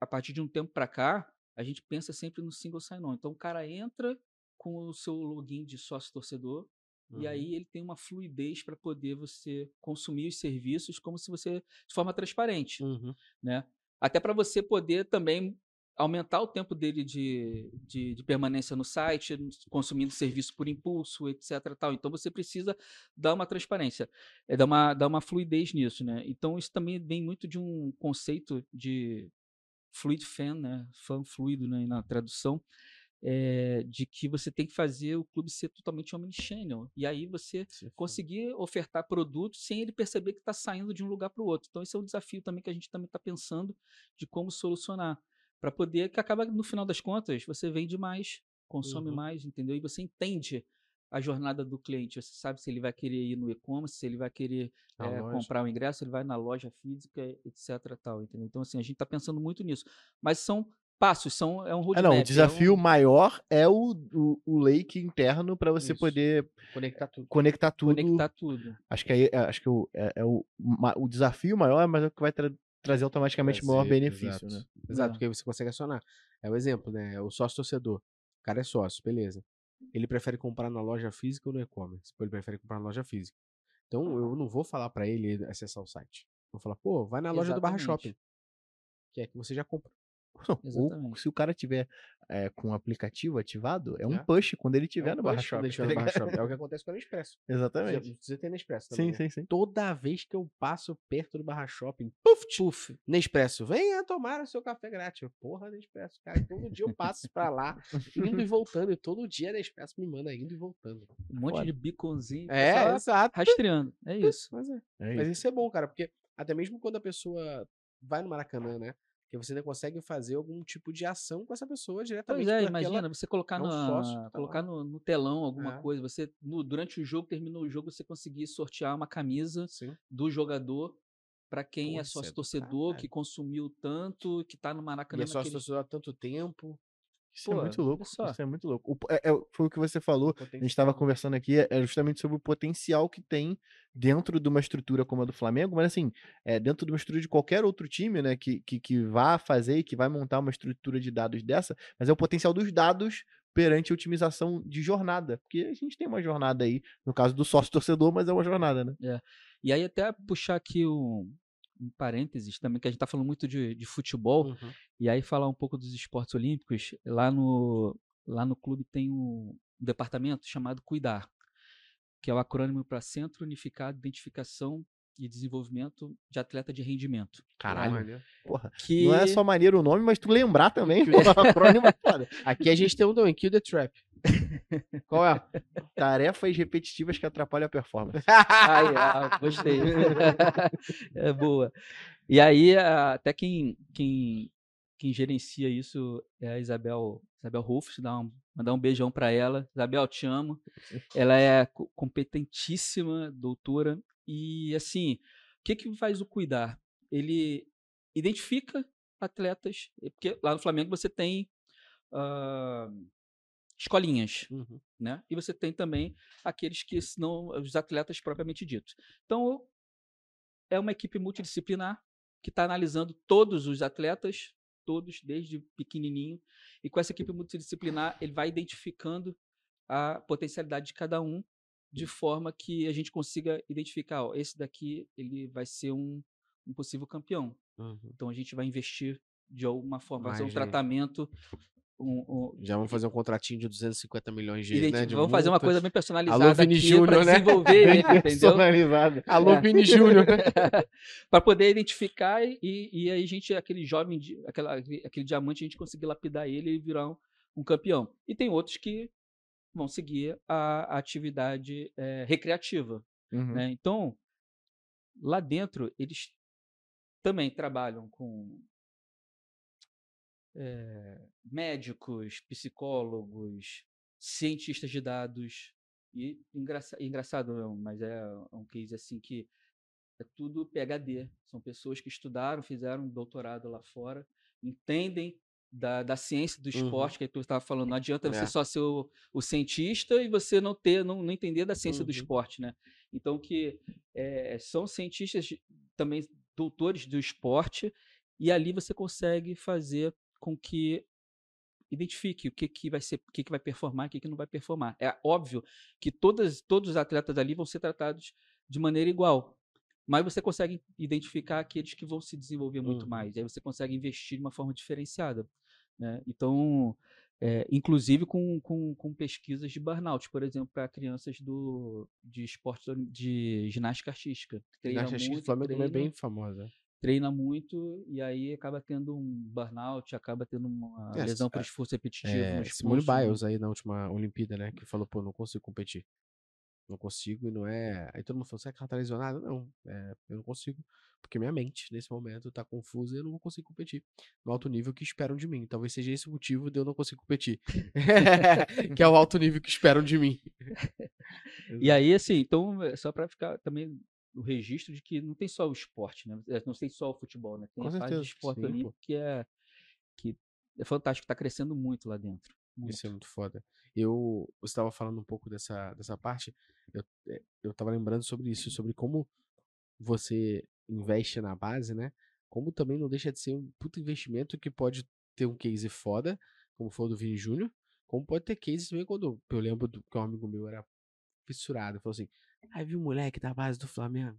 a partir de um tempo para cá, a gente pensa sempre no single sign-on. Então, o cara entra com o seu login de sócio torcedor e Uhum. aí ele tem uma fluidez para poder você consumir os serviços como se você de forma transparente Uhum. né? Até para você poder também aumentar o tempo dele de, de, de permanência no site, consumindo serviço por impulso, etc. Tal. Então você precisa dar uma transparência, é, dar, uma, dar uma fluidez nisso, né? Então isso também vem muito de um conceito de fluid fan, né? Fã fluido né? na tradução, é, de que você tem que fazer o clube ser totalmente omnichannel. E aí você conseguir ofertar produtos sem ele perceber que está saindo de um lugar para o outro. Então, esse é um desafio também que a gente também está pensando de como solucionar. Para poder, que acaba, no final das contas, você vende mais, consome Uhum. mais, entendeu? E você entende a jornada do cliente. Você sabe se ele vai querer ir no e-commerce, se ele vai querer loja. comprar o ingresso, ele vai na loja física, etc. Tal, entendeu? Então, assim, a gente está pensando muito nisso. Mas são passos, são, é um É, roadmap. não, o é desafio um- maior é o, o, o lake interno para você Isso. poder Conectar tudo. conectar tudo. conectar tudo. Acho que, aí, é- acho que o, é, é o, o desafio maior, mas é o que vai tra- trazer automaticamente maior benefício, exato. né? Exato, É. porque aí você consegue acionar. É o exemplo, né? É O sócio torcedor. O cara é sócio, beleza. Ele prefere comprar na loja física ou no e-commerce? Ele prefere comprar na loja física. Então eu não vou falar pra ele acessar o site. Vou falar, pô, vai na loja do Barra Exatamente. Shopping. Que é que você já compra. Ou Exatamente. se o cara tiver é, com o aplicativo ativado, é um É. push quando ele tiver É um no Barra estiver tá no Barra ligado? Shopping. É o que acontece com a Expresso. Exatamente. Você tem Nespresso Sim, também. né? sim, sim. Toda vez que eu passo perto do Barra Shopping, puf, Puff. Nespresso, venha tomar o seu café grátis. Porra, Nespresso, cara, todo dia eu passo pra lá, indo e voltando, e todo dia a Nespresso me manda indo e voltando. Um monte de biconzinho. É, exato. rastreando. É isso. Mas, é. É Mas isso. isso é bom, cara, porque até mesmo quando a pessoa vai no Maracanã, né? Que você ainda consegue fazer algum tipo de ação com essa pessoa diretamente. Pois é, imagina você colocar, é na- sócio tá colocar no, no telão alguma É. coisa. Você no- durante o jogo, terminou o jogo, você conseguir sortear uma camisa Sim. do jogador para quem Pô, é isso é sócio do torcedor, que consumiu tanto, que tá no E Maracanã é sócio naquele... torcedor há tanto tempo. Isso é Pô, muito olha louco. só. Isso é muito louco. O é- é- foi o que você falou. A gente estava conversando aqui, é é justamente sobre o potencial que tem dentro de uma estrutura como a do Flamengo, mas assim, é, dentro de uma estrutura de qualquer outro time, né, que, que, que vá fazer e que vai montar uma estrutura de dados dessa, mas é o potencial dos dados perante a otimização de jornada, porque a gente tem uma jornada aí, no caso do sócio torcedor, mas é uma jornada, né? E aí até puxar aqui um, um parênteses também, que a gente tá falando muito de, de futebol, Uhum. E aí falar um pouco dos esportes olímpicos, lá no, lá no clube tem um, departamento chamado Cuidar, que é o acrônimo para Centro Unificado de Identificação e Desenvolvimento de Atleta de Rendimento. Caralho. Maneiro. Porra, Que não é só maneiro o nome, mas tu lembrar também, acrônimo é foda. Aqui a gente tem um também, Kill the Trap. Qual é? Tarefas repetitivas que atrapalham a performance. Ai, ah, gostei. é boa. E aí, até quem, quem, quem gerencia isso é a Isabel, Isabel Rufus, dá um, mandar um beijão para ela. Isabel, te amo. Ela é co- competentíssima, doutora. E, assim, o que, que faz o cuidar? Ele identifica atletas, porque lá no Flamengo você tem ah, escolinhas Uhum. né? E você tem também aqueles que são os atletas propriamente ditos. Então, é uma equipe multidisciplinar que está analisando todos os atletas, todos, desde pequenininho, e com essa equipe multidisciplinar, ele vai identificando a potencialidade de cada um, de forma que a gente consiga identificar, ó, esse daqui ele vai ser um, um possível campeão. Uhum. Então, a gente vai investir de alguma forma, fazer um tratamento, um- um- Já vamos fazer um contratinho de 250 milhões de, Identi- né, de vamos fazer uma coisa bem personalizada Vini aqui Júnior, para né? desenvolver ele, entendeu? Personalizado. Alô, É. Vini Júnior. para poder identificar e, e aí a gente, aquele jovem, aquela, aquele, diamante, a gente conseguir lapidar ele e virar um, um campeão. E tem outros que vão seguir a, a atividade eh, recreativa. Uhum. né? Então, lá dentro, eles também trabalham com é, médicos, psicólogos, cientistas de dados. E engraça, engraçado, não, mas é um case assim que é tudo PhD. São pessoas que estudaram, fizeram um doutorado lá fora, entendem da, da ciência do Uhum. esporte que tu estava falando. Não adianta você É. só ser o, o cientista e você não ter, não, não entender da ciência do Uhum. esporte, né? Então que é, são cientistas também doutores do esporte e ali você consegue fazer com que identifique o que, que vai ser, o que, que vai performar, o que, que não vai performar. É óbvio que todas, todos os atletas ali vão ser tratados de maneira igual. Mas você consegue identificar aqueles que vão se desenvolver muito Uhum. mais. Aí você consegue investir de uma forma diferenciada. né? Então, é, inclusive com, com, com pesquisas de burnout, por exemplo, para crianças do, de esporte de ginástica artística. que Treina Acho que o muito, Flamengo é bem famosa. Treina muito e aí acaba tendo um burnout, acaba tendo uma É, lesão por esforço repetitivo. É, no Simone Biles aí na última Olimpíada, né? Que falou, pô, não consigo competir. Não consigo e não é. Aí todo mundo falou, será que ela tá lesionada? Não, é, eu não consigo, porque minha mente, nesse momento, tá confusa e eu não vou conseguir competir no alto nível que esperam de mim. Talvez seja esse o motivo de eu não conseguir competir. que é o alto nível que esperam de mim. E aí, assim, então, é só para ficar também o registro de que não tem só o esporte, né? É, Não tem só o futebol, né? Tem Com a certeza, de esporte sim, olímpico pô. que é, que é fantástico, tá crescendo muito lá dentro. Muito. Isso é muito foda. Eu, você estava falando um pouco dessa, dessa parte, eu, é, eu tava lembrando sobre isso, sobre como você investe na base, né? Como também não deixa de ser um puto investimento que pode ter um case foda, como foi o do Vini Júnior, como pode ter case também quando eu lembro do, que um amigo meu era fissurado, falou assim: aí viu o moleque da base do Flamengo?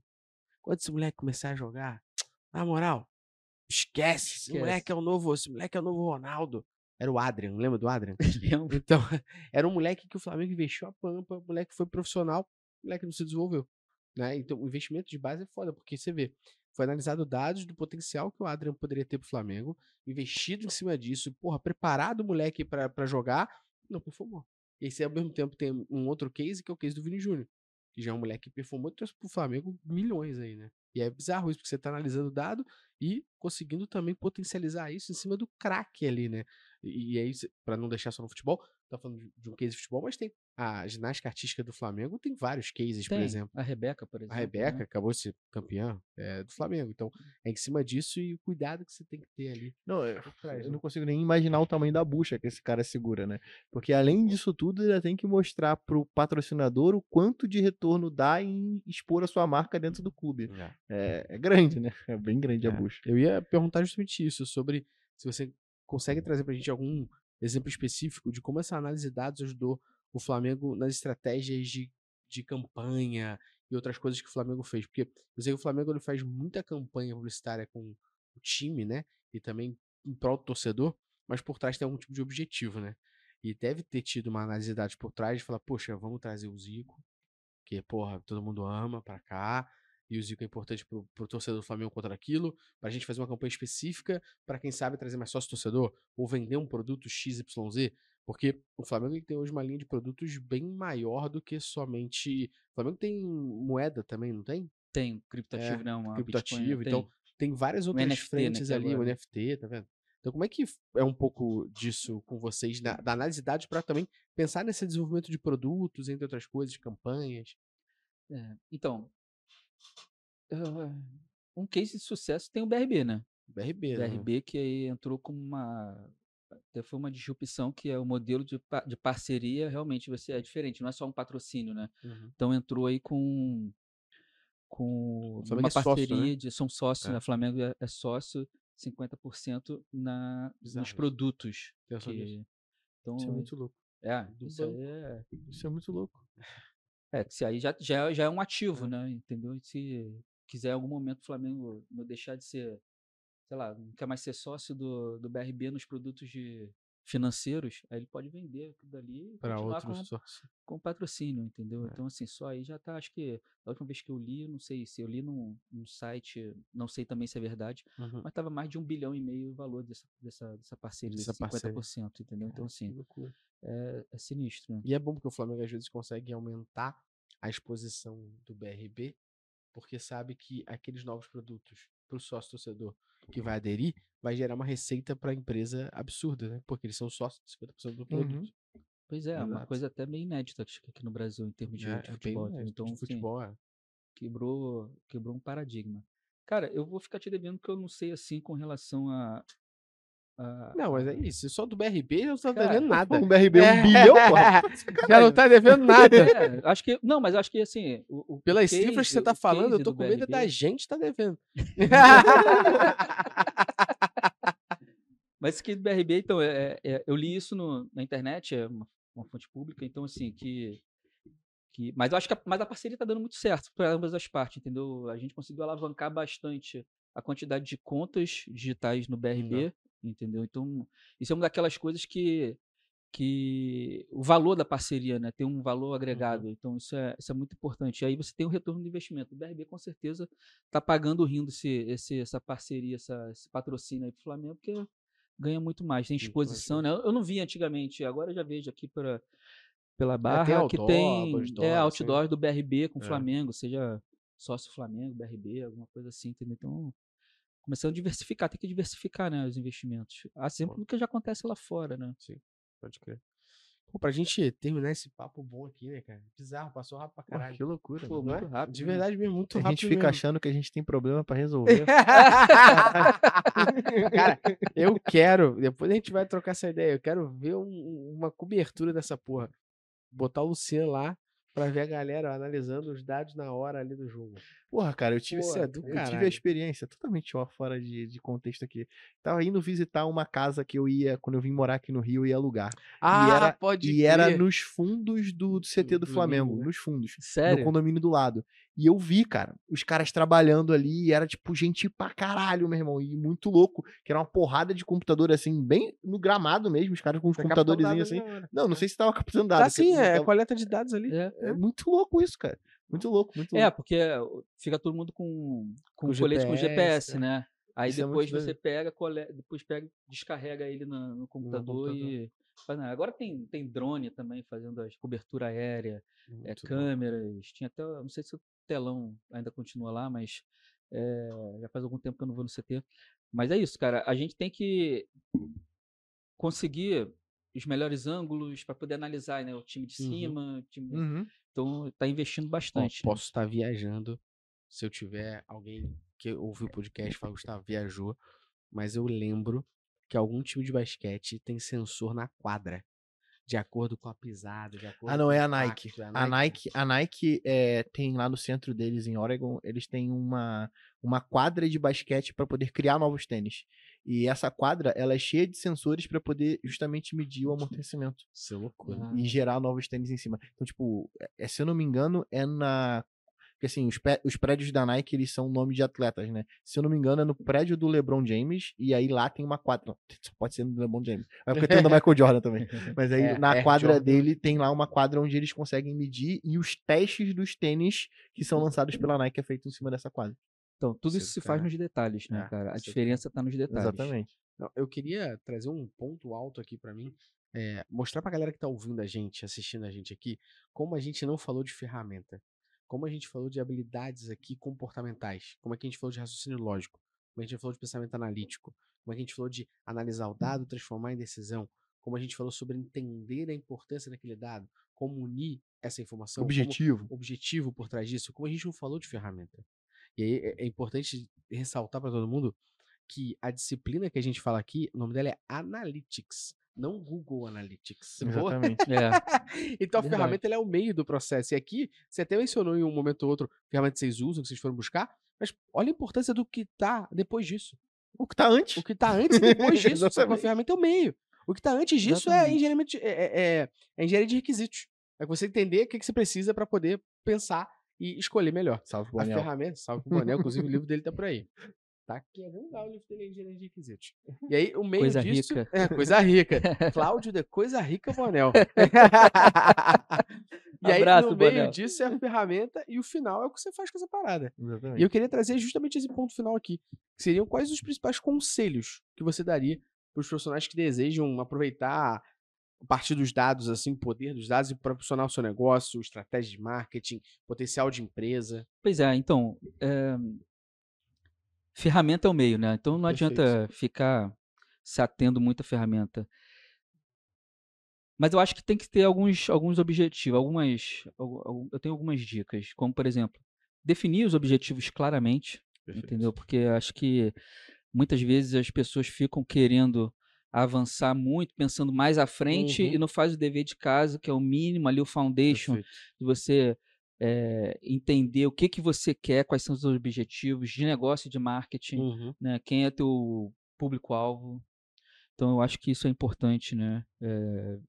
Quando esse moleque começar a jogar, na moral, esquece, esse Esquece. moleque é o novo, esse moleque é o novo Ronaldo. Era o Adrian, lembra do Adrian? Lembro. Então, era um moleque que o Flamengo investiu a pampa, o moleque foi profissional, o moleque não se desenvolveu. Né? Então, o investimento de base é foda, porque você vê, foi analisado dados do potencial que o Adrian poderia ter pro Flamengo, investido em cima disso, porra, preparado o moleque pra pra jogar, não performou. E aí ao mesmo tempo, tem um outro case, que é o case do Vini Júnior, que já é um moleque que performou trouxe pro Flamengo milhões aí, né? E é bizarro isso, porque você tá analisando o dado e conseguindo também potencializar isso em cima do craque ali, né? E, e aí, cê- pra não deixar só no futebol, tá falando de um case de futebol, mas tem a ginástica artística do Flamengo, tem vários cases, por Tem. exemplo. A Rebeca, por exemplo. A Rebeca né? acabou de ser campeã é, do Flamengo. Então, é em cima disso e o cuidado que você tem que ter ali. Não, eu, por trás, eu né? não consigo nem imaginar o tamanho da bucha que esse cara segura, né? Porque além disso tudo, ele tem que mostrar pro patrocinador o quanto de retorno dá em expor a sua marca dentro do clube. É, é grande, né? É bem grande a É. bucha. Eu ia perguntar justamente isso, sobre se você consegue trazer pra gente algum exemplo específico de como essa análise de dados ajudou o Flamengo nas estratégias de, de campanha e outras coisas que o Flamengo fez. Porque eu sei que o Flamengo ele faz muita campanha publicitária com o time, né? E também em prol do torcedor, mas por trás tem algum tipo de objetivo, né? E deve ter tido uma análise de dados por trás de falar, poxa, vamos trazer o Zico, que, porra, todo mundo ama pra cá, e o Zico é importante pro, pro torcedor do Flamengo contra aquilo, pra gente fazer uma campanha específica pra quem sabe trazer mais sócio torcedor, ou vender um produto XYZ, porque o Flamengo tem hoje uma linha de produtos bem maior do que somente. O Flamengo tem moeda também, não tem? Tem criptativo, É, né? Uma criptativo, então tem. tem várias outras NFT, né, frentes que ali, o agora- NFT, tá vendo? Então, como é que é um pouco disso com vocês, na- da análise de dados, para também pensar nesse desenvolvimento de produtos, entre outras coisas, de campanhas? É, Então, ah, um case de sucesso tem o BRB, né? BRB, né? BRB que aí entrou como uma foi uma disrupção que é o modelo de, de parceria realmente você é diferente, não é só um patrocínio, né? Uhum. Então entrou aí com com Flamengo uma é sócio, né? parceria de são sócios, É. né? Flamengo é, é sócio 50% na Bizarro nos produtos. Que- então Isso é muito louco. é, isso é Isso é muito louco. é, que se aí já, já, já é um ativo, É. né? Entendeu? Se quiser em algum momento o Flamengo não deixar de ser, sei lá, não quer mais ser sócio do, do BRB nos produtos de financeiros, aí ele pode vender aquilo dali Para outros com, sócios. com patrocínio, entendeu? É. Então, assim, só aí já tá, acho que a última vez que eu li, não sei se eu li num, num site, não sei também se é verdade, Uhum. mas tava mais de um bilhão e meio o valor dessa, dessa, dessa parceria, Dessa desses parceria. 50%, entendeu? Então, Que assim, é, é sinistro, né? E é bom porque o Flamengo às vezes consegue aumentar a exposição do BRB, porque sabe que aqueles novos produtos pro sócio torcedor que vai aderir, vai gerar uma receita para a empresa absurda, né? Porque eles são sócios de 50% do produto. Uhum. Pois é, uma Exato. coisa até meio inédita aqui no Brasil em termos de, É, de é futebol. honesto, então, de assim, futebol, é. quebrou, quebrou um paradigma. Cara, eu vou ficar te devendo que eu não sei assim com relação a. a- Não, mas é isso. Só do BRB não tá devendo nada. Um BRB, um É. bilhão, porra. Já não tá devendo nada. É, acho que. Não, mas acho que assim. O, o Pelas case- cifras que você tá falando, eu tô com medo BRB da gente tá devendo. Mas esse aqui do BRB, então, é, é- eu li isso no- na internet, é uma, uma fonte pública, então, assim, que. que mas eu acho que a, mas a parceria tá dando muito certo para ambas as partes, entendeu? A gente conseguiu alavancar bastante a quantidade de contas digitais no BRB, entendeu? Então, isso é uma daquelas coisas que. que o valor da parceria, né? Tem um valor agregado. Então, isso é, isso é muito importante. E aí você tem o retorno do investimento. O BRB, com certeza, está pagando rindo esse, esse, essa parceria, essa, esse patrocínio aí pro Flamengo, porque ganha muito mais. Tem exposição, né? Eu não vi antigamente, agora eu já vejo aqui pela, pela É, barra que outdoor, tem outdoor, é, assim. outdoor do BRB com o É. Flamengo, seja sócio Flamengo, BRB, alguma coisa assim, entendeu? Então, começando a diversificar, tem que diversificar, né, os investimentos. Assim Pô. como que já acontece lá fora, né? Pode crer. Pô, pra gente terminar esse papo bom aqui, né, cara? Bizarro, passou rápido pra Pô, caralho. que loucura. Pô. Não é? muito rápido. De né? verdade mesmo, muito A rápido gente fica mesmo. achando que a gente tem problema pra resolver. Cara, eu quero, depois a gente vai trocar essa ideia, eu quero ver um- uma cobertura dessa porra. Botar o Luciano lá pra ver a galera analisando os dados na hora ali do jogo. Porra, cara, eu tive, Pô, é do eu tive a experiência totalmente ó, fora de, de contexto aqui. Tava indo visitar uma casa que eu ia, quando eu vim morar aqui no Rio, eu ia alugar. Ah, era- pode e era nos fundos do, do CT do, Do Flamengo, né? nos fundos. No Sério? condomínio do lado. E eu vi, cara, os caras trabalhando ali, e era tipo gente pra caralho, meu irmão, e muito louco, que era uma porrada de computador assim, bem no gramado mesmo, os caras com os Tá computadorzinhos assim. Não, não sei se tava captando dados. Tá sim, é tava- coleta de dados ali. É. é muito louco isso, cara. Muito louco, muito É, louco. porque fica todo mundo com, com, Com colete com GPS, é. né? Aí Isso é depois doido. você pega, cole... depois pega, descarrega ele na- no computador, computador. e. Agora tem, tem drone também fazendo as cobertura aérea, é, câmeras, tinha até, não sei se o telão ainda continua lá, mas é, já faz algum tempo que eu não vou no CT. Mas é isso, cara. A gente tem que conseguir os melhores ângulos para poder analisar, né? O time de Uhum. cima, o time Uhum. Então tá investindo bastante. né? posso estar viajando. Se eu tiver alguém que ouviu o podcast e fala, Gustavo, viajou. Mas eu lembro que algum time de basquete tem sensor na quadra. De acordo com a pisada, de acordo Ah, não, é a Nike. impacto, é A Nike, a Nike é, tem lá no centro deles, em Oregon, eles têm uma, uma quadra de basquete para poder criar novos tênis. E essa quadra, ela é cheia de sensores para poder justamente medir o amortecimento Isso é loucura. Ah. e gerar novos tênis em cima. Então, tipo, é, se eu não me engano, é na. Porque assim, os, os prédios da Nike, eles são nome de atletas, né? Se eu não me engano, é no prédio do LeBron James, e aí lá tem uma quadra. Só pode ser no LeBron James. É porque tem o da Michael Jordan também. Mas aí É, na Air quadra Jordan. dele tem lá uma quadra onde eles conseguem medir e os testes dos tênis que são lançados pela Nike é feito em cima dessa quadra. Então, tudo Isso, se faz nos detalhes, né, É, cara? A diferença tá nos detalhes. Exatamente. Eu queria trazer um ponto alto aqui pra mim, é, mostrar pra galera que tá ouvindo a gente, assistindo a gente aqui, como a gente não falou de ferramenta, como a gente falou de habilidades aqui comportamentais, como é que a gente falou de raciocínio lógico, como a gente falou de pensamento analítico, como é que a gente falou de analisar o dado, transformar em decisão, como a gente falou sobre entender a importância daquele dado, como unir essa informação, Objetivo. objetivo por trás disso, como a gente não falou de ferramenta. E aí é, é importante ressaltar para todo mundo que a disciplina que a gente fala aqui, o nome dela é Analytics, não Google Analytics. Exatamente. É, Então a Verdade. ferramenta é o meio do processo. E aqui, você até mencionou em um momento ou outro ferramenta que vocês usam, que vocês foram buscar, mas olha a importância do que tá depois disso. O que tá antes. O que tá antes e depois disso. a ferramenta é o meio. O que tá antes disso é engenharia, de- é, é- é- é engenharia de requisitos. É você entender o que, que você precisa para poder pensar e escolher melhor. Salve, A Bonel. ferramenta, salve pro Bonel, inclusive o livro dele tá por aí. Tá querendo dar o livro dele em engenharia de requisitos. E aí, o meio Coisa disso... rica. É, coisa rica. Cláudio de Coisa Rica Bonel. e aí, Abraço, no meio Bonel. disso é a ferramenta e o final é o que você faz com essa parada. E Exatamente. eu queria trazer justamente esse ponto final aqui. Que seriam quais os principais conselhos que você daria para os profissionais que desejam aproveitar a partir dos dados, assim, o poder dos dados e proporcionar o seu negócio, estratégia de marketing, potencial de empresa. Pois é, então, é, ferramenta é o meio, né? Então não Perfeito. adianta ficar se atendo muito à ferramenta. Mas eu acho que tem que ter alguns, alguns objetivos, algumas. algu- algu- Eu tenho algumas dicas, como por exemplo, definir os objetivos claramente, entendeu? Porque acho que muitas vezes as pessoas ficam querendo avançar muito, pensando mais à frente Uhum. e não faz o dever de casa, que é o mínimo ali, o foundation, Perfeito. de você eh, entender o que, que você quer, quais são os seus objetivos de negócio de marketing, Uhum. né? Quem é teu público-alvo. Então, eu acho que isso é importante, né? Eh,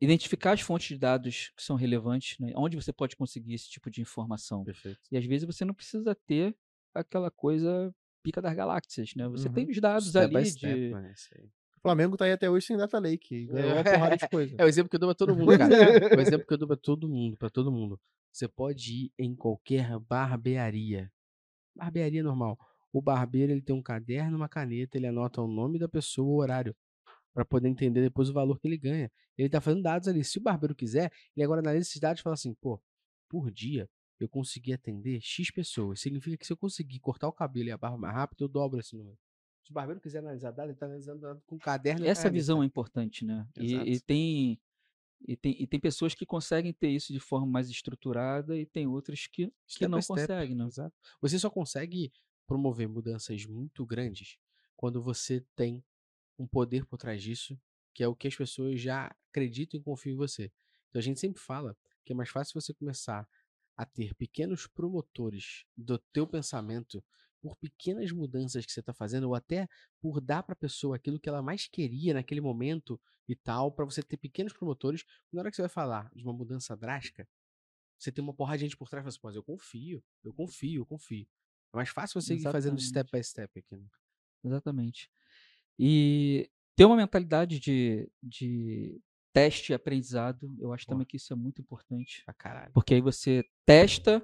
Identificar as fontes de dados que são relevantes, né? Onde você pode conseguir esse tipo de informação. Perfeito. E às vezes você não precisa ter aquela coisa pica das galáxias, né? Você Uhum. tem os dados Step ali step, de... aí. O Flamengo tá aí até hoje sem data lake. Ganhou uma porrada de coisa. É o exemplo que eu dou pra todo mundo, cara. É o exemplo que eu dou pra todo mundo, pra todo mundo. Você pode ir em qualquer barbearia. Barbearia normal. O barbeiro, ele tem um caderno, uma caneta, ele anota o nome da pessoa, o horário, Pra poder entender depois o valor que ele ganha. Ele tá fazendo dados ali. Se o barbeiro quiser, ele agora analisa esses dados e fala assim, pô, por dia eu consegui atender X pessoas. Significa que se eu conseguir cortar o cabelo e a barba mais rápido, eu dobro esse número. Se o barbeiro quiser analisar dados, ele tá analisando dados com caderno e Essa caneta. visão é importante, né? E, e tem... E tem, e tem pessoas que conseguem ter isso de forma mais estruturada e tem outras que, que Step não conseguem, né? Exato. Você só consegue promover mudanças muito grandes quando você tem um poder por trás disso, que é o que as pessoas já acreditam e confiam em você. Então a gente sempre fala que é mais fácil você começar a ter pequenos promotores do teu pensamento por pequenas mudanças que você está fazendo ou até por dar para a pessoa aquilo que ela mais queria naquele momento e tal, para você ter pequenos promotores. Na hora que você vai falar de uma mudança drástica, você tem uma porrada de gente por trás e fala assim, "Pô, eu confio, eu confio, eu confio. É mais fácil você ir fazendo step by step aqui. Né? Exatamente. E ter uma mentalidade de, de teste e aprendizado, eu acho Pô. também que isso é muito importante. Pra caralho. Porque aí você testa,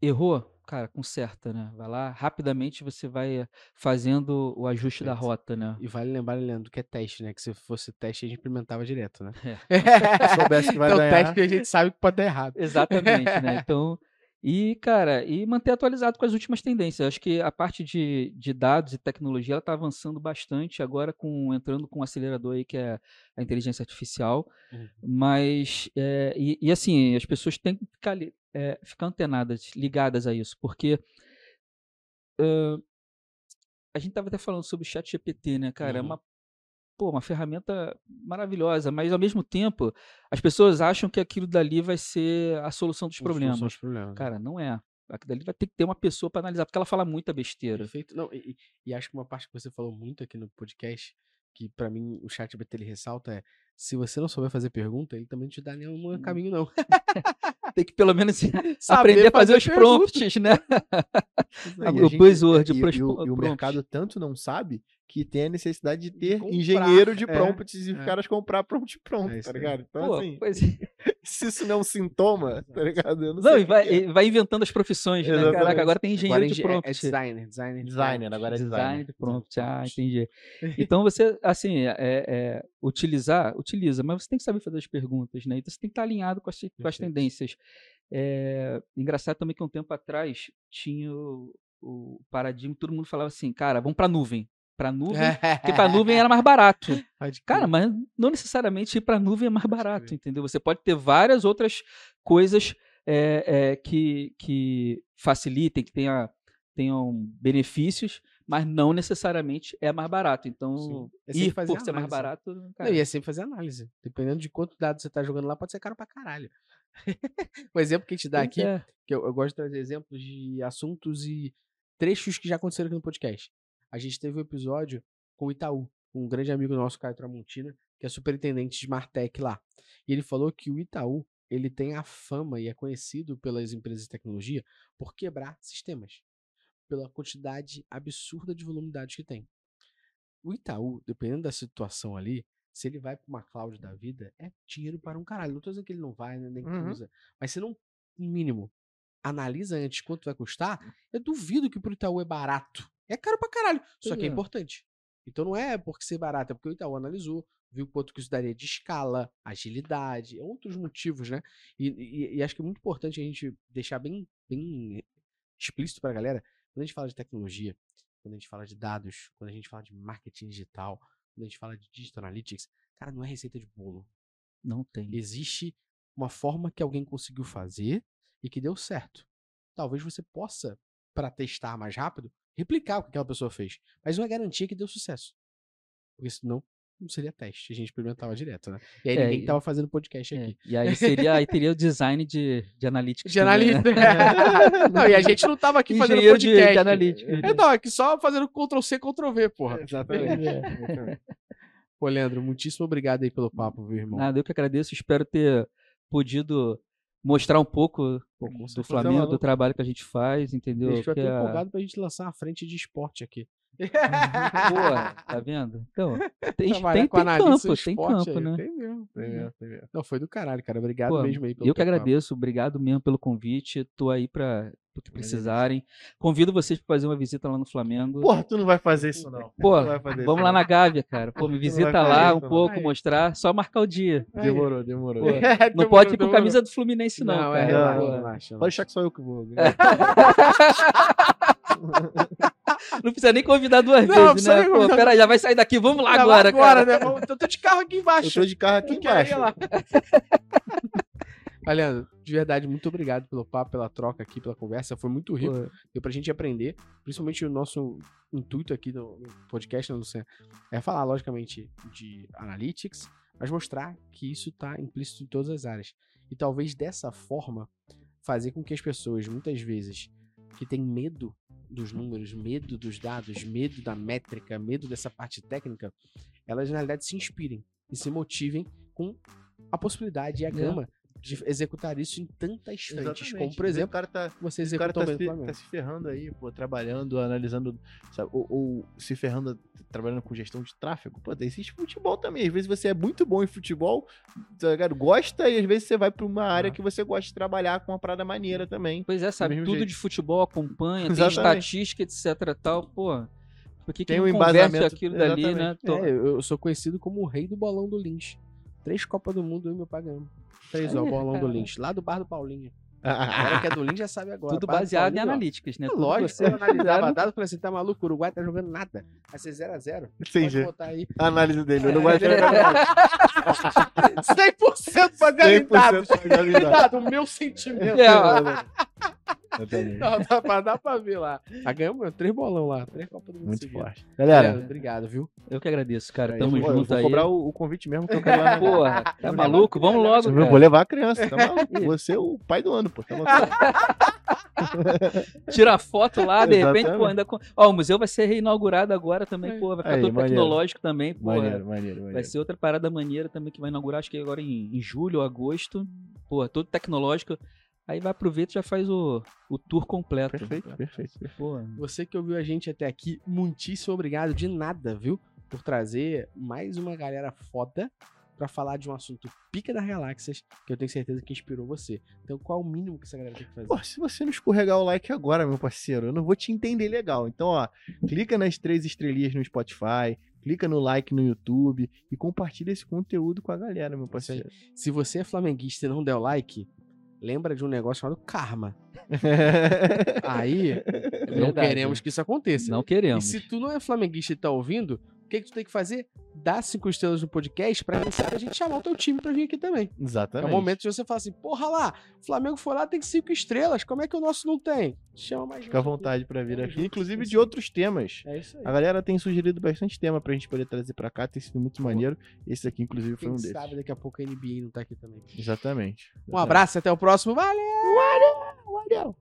errou, cara, conserta, né? Vai lá, rapidamente você vai eh, fazendo o ajuste da Perfeito. rota, né? E vale lembrar, Leandro, que é teste, né? Que se fosse teste, a gente implementava direto, né? Se soubesse que vai então, ganhar. teste a gente sabe que pode dar errado. Exatamente, né? Então, e, cara, e manter atualizado com as últimas tendências. Acho que a parte de, de dados e tecnologia, ela está avançando bastante agora, com entrando com um acelerador aí, que é a inteligência artificial. Uhum. Mas, é, e, e, assim, as pessoas têm que ficar, é, ficar antenadas, ligadas a isso, porque ãh, a gente estava até falando sobre o chat GPT, né, cara? É Uhum. uma, pô, uma ferramenta maravilhosa, mas ao mesmo tempo as pessoas acham que aquilo dali vai ser a solução dos Os- problemas. São os problemas. Cara, não é. Aquilo dali vai ter que ter uma pessoa para analisar, porque ela fala muita besteira. Perfeito. Não, e, e- acho que uma parte que você falou muito aqui no podcast, que pra mim o chat BT ele ressalta é se você não souber fazer pergunta, ele também não te dá nenhum Hum. caminho, não. Tem que pelo menos aprender a fazer, fazer os prompts, né? Não, e a o buzzword, e, e o, e o mercado tanto não sabe que tem a necessidade de De ter comprar, engenheiro de é, prompts e os é. caras comprar prompt pronto, É isso tá ligado? Então, Pô, assim, pois é. se isso não é um sintoma, tá ligado? Eu não, Não, sei e vai, que é. vai inventando as profissões, né? Exatamente. Caraca, agora tem engenheiro Agora de é- prompt. É designer, designer. de Designer, prompt. agora é design designer. de prompt. Ah, entendi. Então você, assim, é, é, utilizar, utiliza, mas você tem que saber fazer as perguntas, né? Então você tem que estar alinhado com as, com as tendências. É, engraçado também que um tempo atrás tinha o, o paradigma, todo mundo falava assim, cara, vamos pra nuvem. Pra nuvem, porque pra nuvem era mais barato. Cara, mas não necessariamente ir para nuvem é mais barato, entendeu? Você pode ter várias outras coisas é, é, que, que facilitem, que tenha, tenham benefícios, mas não necessariamente é mais barato. Então. É ir fazer por ser mais análise. barato, Não, cara, e é sempre fazer análise. Dependendo de quanto dado você tá jogando lá, pode ser caro pra caralho. o exemplo que a gente dá aqui, é. que eu, eu gosto de trazer exemplos de assuntos e trechos que já aconteceram aqui no podcast. A gente teve um episódio com o Itaú, um grande amigo nosso, Caio Tramontina, que é superintendente de Martech lá. E ele falou que o Itaú, ele tem a fama e é conhecido pelas empresas de tecnologia por quebrar sistemas, pela quantidade absurda de volume de dados que tem. O Itaú, dependendo da situação ali, se ele vai para uma cloud da vida, é dinheiro para um caralho. Não tô dizendo que ele não vai, né, nem que Uhum. usa. Mas se não, no mínimo, analisa antes quanto vai custar, eu duvido que pro Itaú é barato. É caro pra caralho. Só que é é. importante. Então não é porque ser barato, é porque o Itaú analisou, viu quanto que isso daria de escala, agilidade, outros motivos, né? E, e- e acho que é muito importante a gente deixar bem, bem explícito pra galera, quando a gente fala de tecnologia, quando a gente fala de dados, quando a gente fala de marketing digital, quando a gente fala de digital analytics, cara, não é receita de bolo. Não tem. Existe uma forma que alguém conseguiu fazer e que deu certo. Talvez você possa, para testar mais rápido, replicar o que aquela pessoa fez. Mas não é garantia que deu sucesso. Porque senão não seria teste. A gente experimentava direto, né? E aí É, ninguém e- tava fazendo podcast É, aqui. E aí seria, aí teria o design de, de analítica. De analista. não, e a gente não tava aqui fazendo Engenheiro de, podcast. de analítica. É, não, aqui só fazendo Ctrl-C, Ctrl-V, porra. Exatamente. exatamente. Pô, Leandro, muitíssimo obrigado aí pelo papo, viu, irmão? Nada, eu que agradeço. Espero ter podido mostrar um pouco Pô, com do certeza, Flamengo, do trabalho que a gente faz, entendeu? A gente vai Que ter é- empolgado pra gente lançar uma frente de esporte aqui. Pô, tá vendo? Então, tem, tem, com tem campo, tem campo, aí, né? Tem mesmo. Tem mesmo, tem mesmo. Não, foi do caralho, cara. Obrigado Pô, mesmo aí pelo Eu que teu papo. agradeço, obrigado mesmo pelo convite. Tô aí para o que precisarem. Convido vocês para fazer uma visita lá no Flamengo. Porra, tu não vai fazer isso, não. Pô, não vamos isso, lá não. na Gávea, cara. Pô, me visita lá isso, um não. pouco, Aí. mostrar, só marcar o dia. Aí. Demorou, demorou. Pô, É, Não demorou, pode ir com demorou. camisa do Fluminense, não, Não, é, cara. Pô. relaxa. Pode deixar que só eu que vou. Não precisa nem convidar duas Não, vezes, né? Pô, convidar. pera, já vai sair daqui, vamos lá Vai agora, agora, cara. né? Eu tô de carro aqui embaixo. Eu tô de carro aqui embaixo. lá. De verdade, muito obrigado pelo papo, pela troca aqui, pela conversa. Foi muito rico. Pô, Deu pra gente aprender. Principalmente o nosso intuito aqui do no podcast, né, Luciano? É falar, logicamente, de analytics, mas mostrar que isso tá implícito em todas as áreas. E talvez dessa forma fazer com que as pessoas, muitas vezes, que têm medo dos números, medo dos dados, medo da métrica, medo dessa parte técnica, elas na realidade se inspirem e se motivem com a possibilidade e a É. gama de executar isso em tantas frentes, Exatamente. como por O exemplo, cara tá, você o cara executou tá se, tá se ferrando aí, pô, trabalhando, analisando, sabe, ou, ou se ferrando, trabalhando com gestão de tráfego. Pô, existe futebol também. Às vezes você é muito bom em futebol, tá ligado? Gosta, e às vezes você vai pra uma área Ah. que você gosta de trabalhar com uma parada maneira também. Pois é, sabe? Tudo jeito. de futebol acompanha, tem Exatamente. estatística, etc tal, pô. Por que, que Tem um embasamento, aquilo dali, né? exatamente. Tô- É, eu eu sou conhecido como o rei do bolão do Lynch. Três Copas do Mundo eu e meu pai ganhamos. Três, ó, Aí, bolão do. Lynch. Lá do bar do Paulinho. A galera que é do Lynch já sabe agora. Tudo baseado em analíticas, né? Tudo Lógico, você analisava fizeram- dado, falei assim, tá maluco, o Uruguai tá jogando nada. Vai ser 0x0. Entendi. Pode botar aí. A análise dele, não É, gosto de ele- 100% baseado em dados. 100% baseado em dados. Dado, o meu sentimento. É. Não, dá, pra, dá pra ver lá. Ah, ganhamos três bolão lá. Três Copas do Mundo Muito seguidas. forte. Galera, Leandro, obrigado, viu? Eu que agradeço, cara. eu Tamo vou, eu junto vou aí. cobrar o, o convite mesmo que eu quero lá na... Porra, tá maluco? Vamos logo, Eu vou levar a criança, tá maluco? Você é o pai do ano, pô. Tá maluco? Tira foto lá, de repente, pô, Exatamente. ainda. com- Ó, o museu vai ser reinaugurado agora também, pô. Vai ficar Aí, todo maneiro. tecnológico também, pô. Maneiro, maneiro, Vai maneiro. ser outra parada maneira também que vai inaugurar, acho que agora em, em julho ou agosto. Pô, todo tecnológico. Aí vai aproveita e já faz o, o tour completo. Perfeito, perfeito. perfeito. Pô, Você que ouviu a gente até aqui, muitíssimo obrigado de nada, viu? Por trazer mais uma galera foda pra falar de um assunto pica das galáxias que eu tenho certeza que inspirou você. Então, qual é o mínimo que essa galera tem que fazer? Pô, se você não escorregar o like agora, meu parceiro, eu não vou te entender legal. Então, ó, clica nas três estrelinhas no Spotify, clica no like no YouTube e compartilha esse conteúdo com a galera, meu parceiro. Se você é flamenguista e não der o like, lembra de um negócio chamado karma. Aí, não verdade. queremos que isso aconteça. não E queremos. se tu não é flamenguista e tá ouvindo, que, que tu tem que fazer? Dá cinco estrelas no podcast pra a gente chamar o teu time pra vir aqui também. É Exatamente. o momento de você falar assim, porra lá, o Flamengo foi lá, tem cinco estrelas, como é que o nosso não tem? Chama mais Fica à vontade pra vir aqui, junto, inclusive de outros temas. É isso aí. A galera tem sugerido bastante tema pra gente poder trazer pra cá, tem sido muito maneiro. Esse aqui, inclusive, foi Quem um desses. sabe daqui a pouco a NBA não tá aqui também. Exatamente. Um abraço, até o próximo. Valeu! Valeu!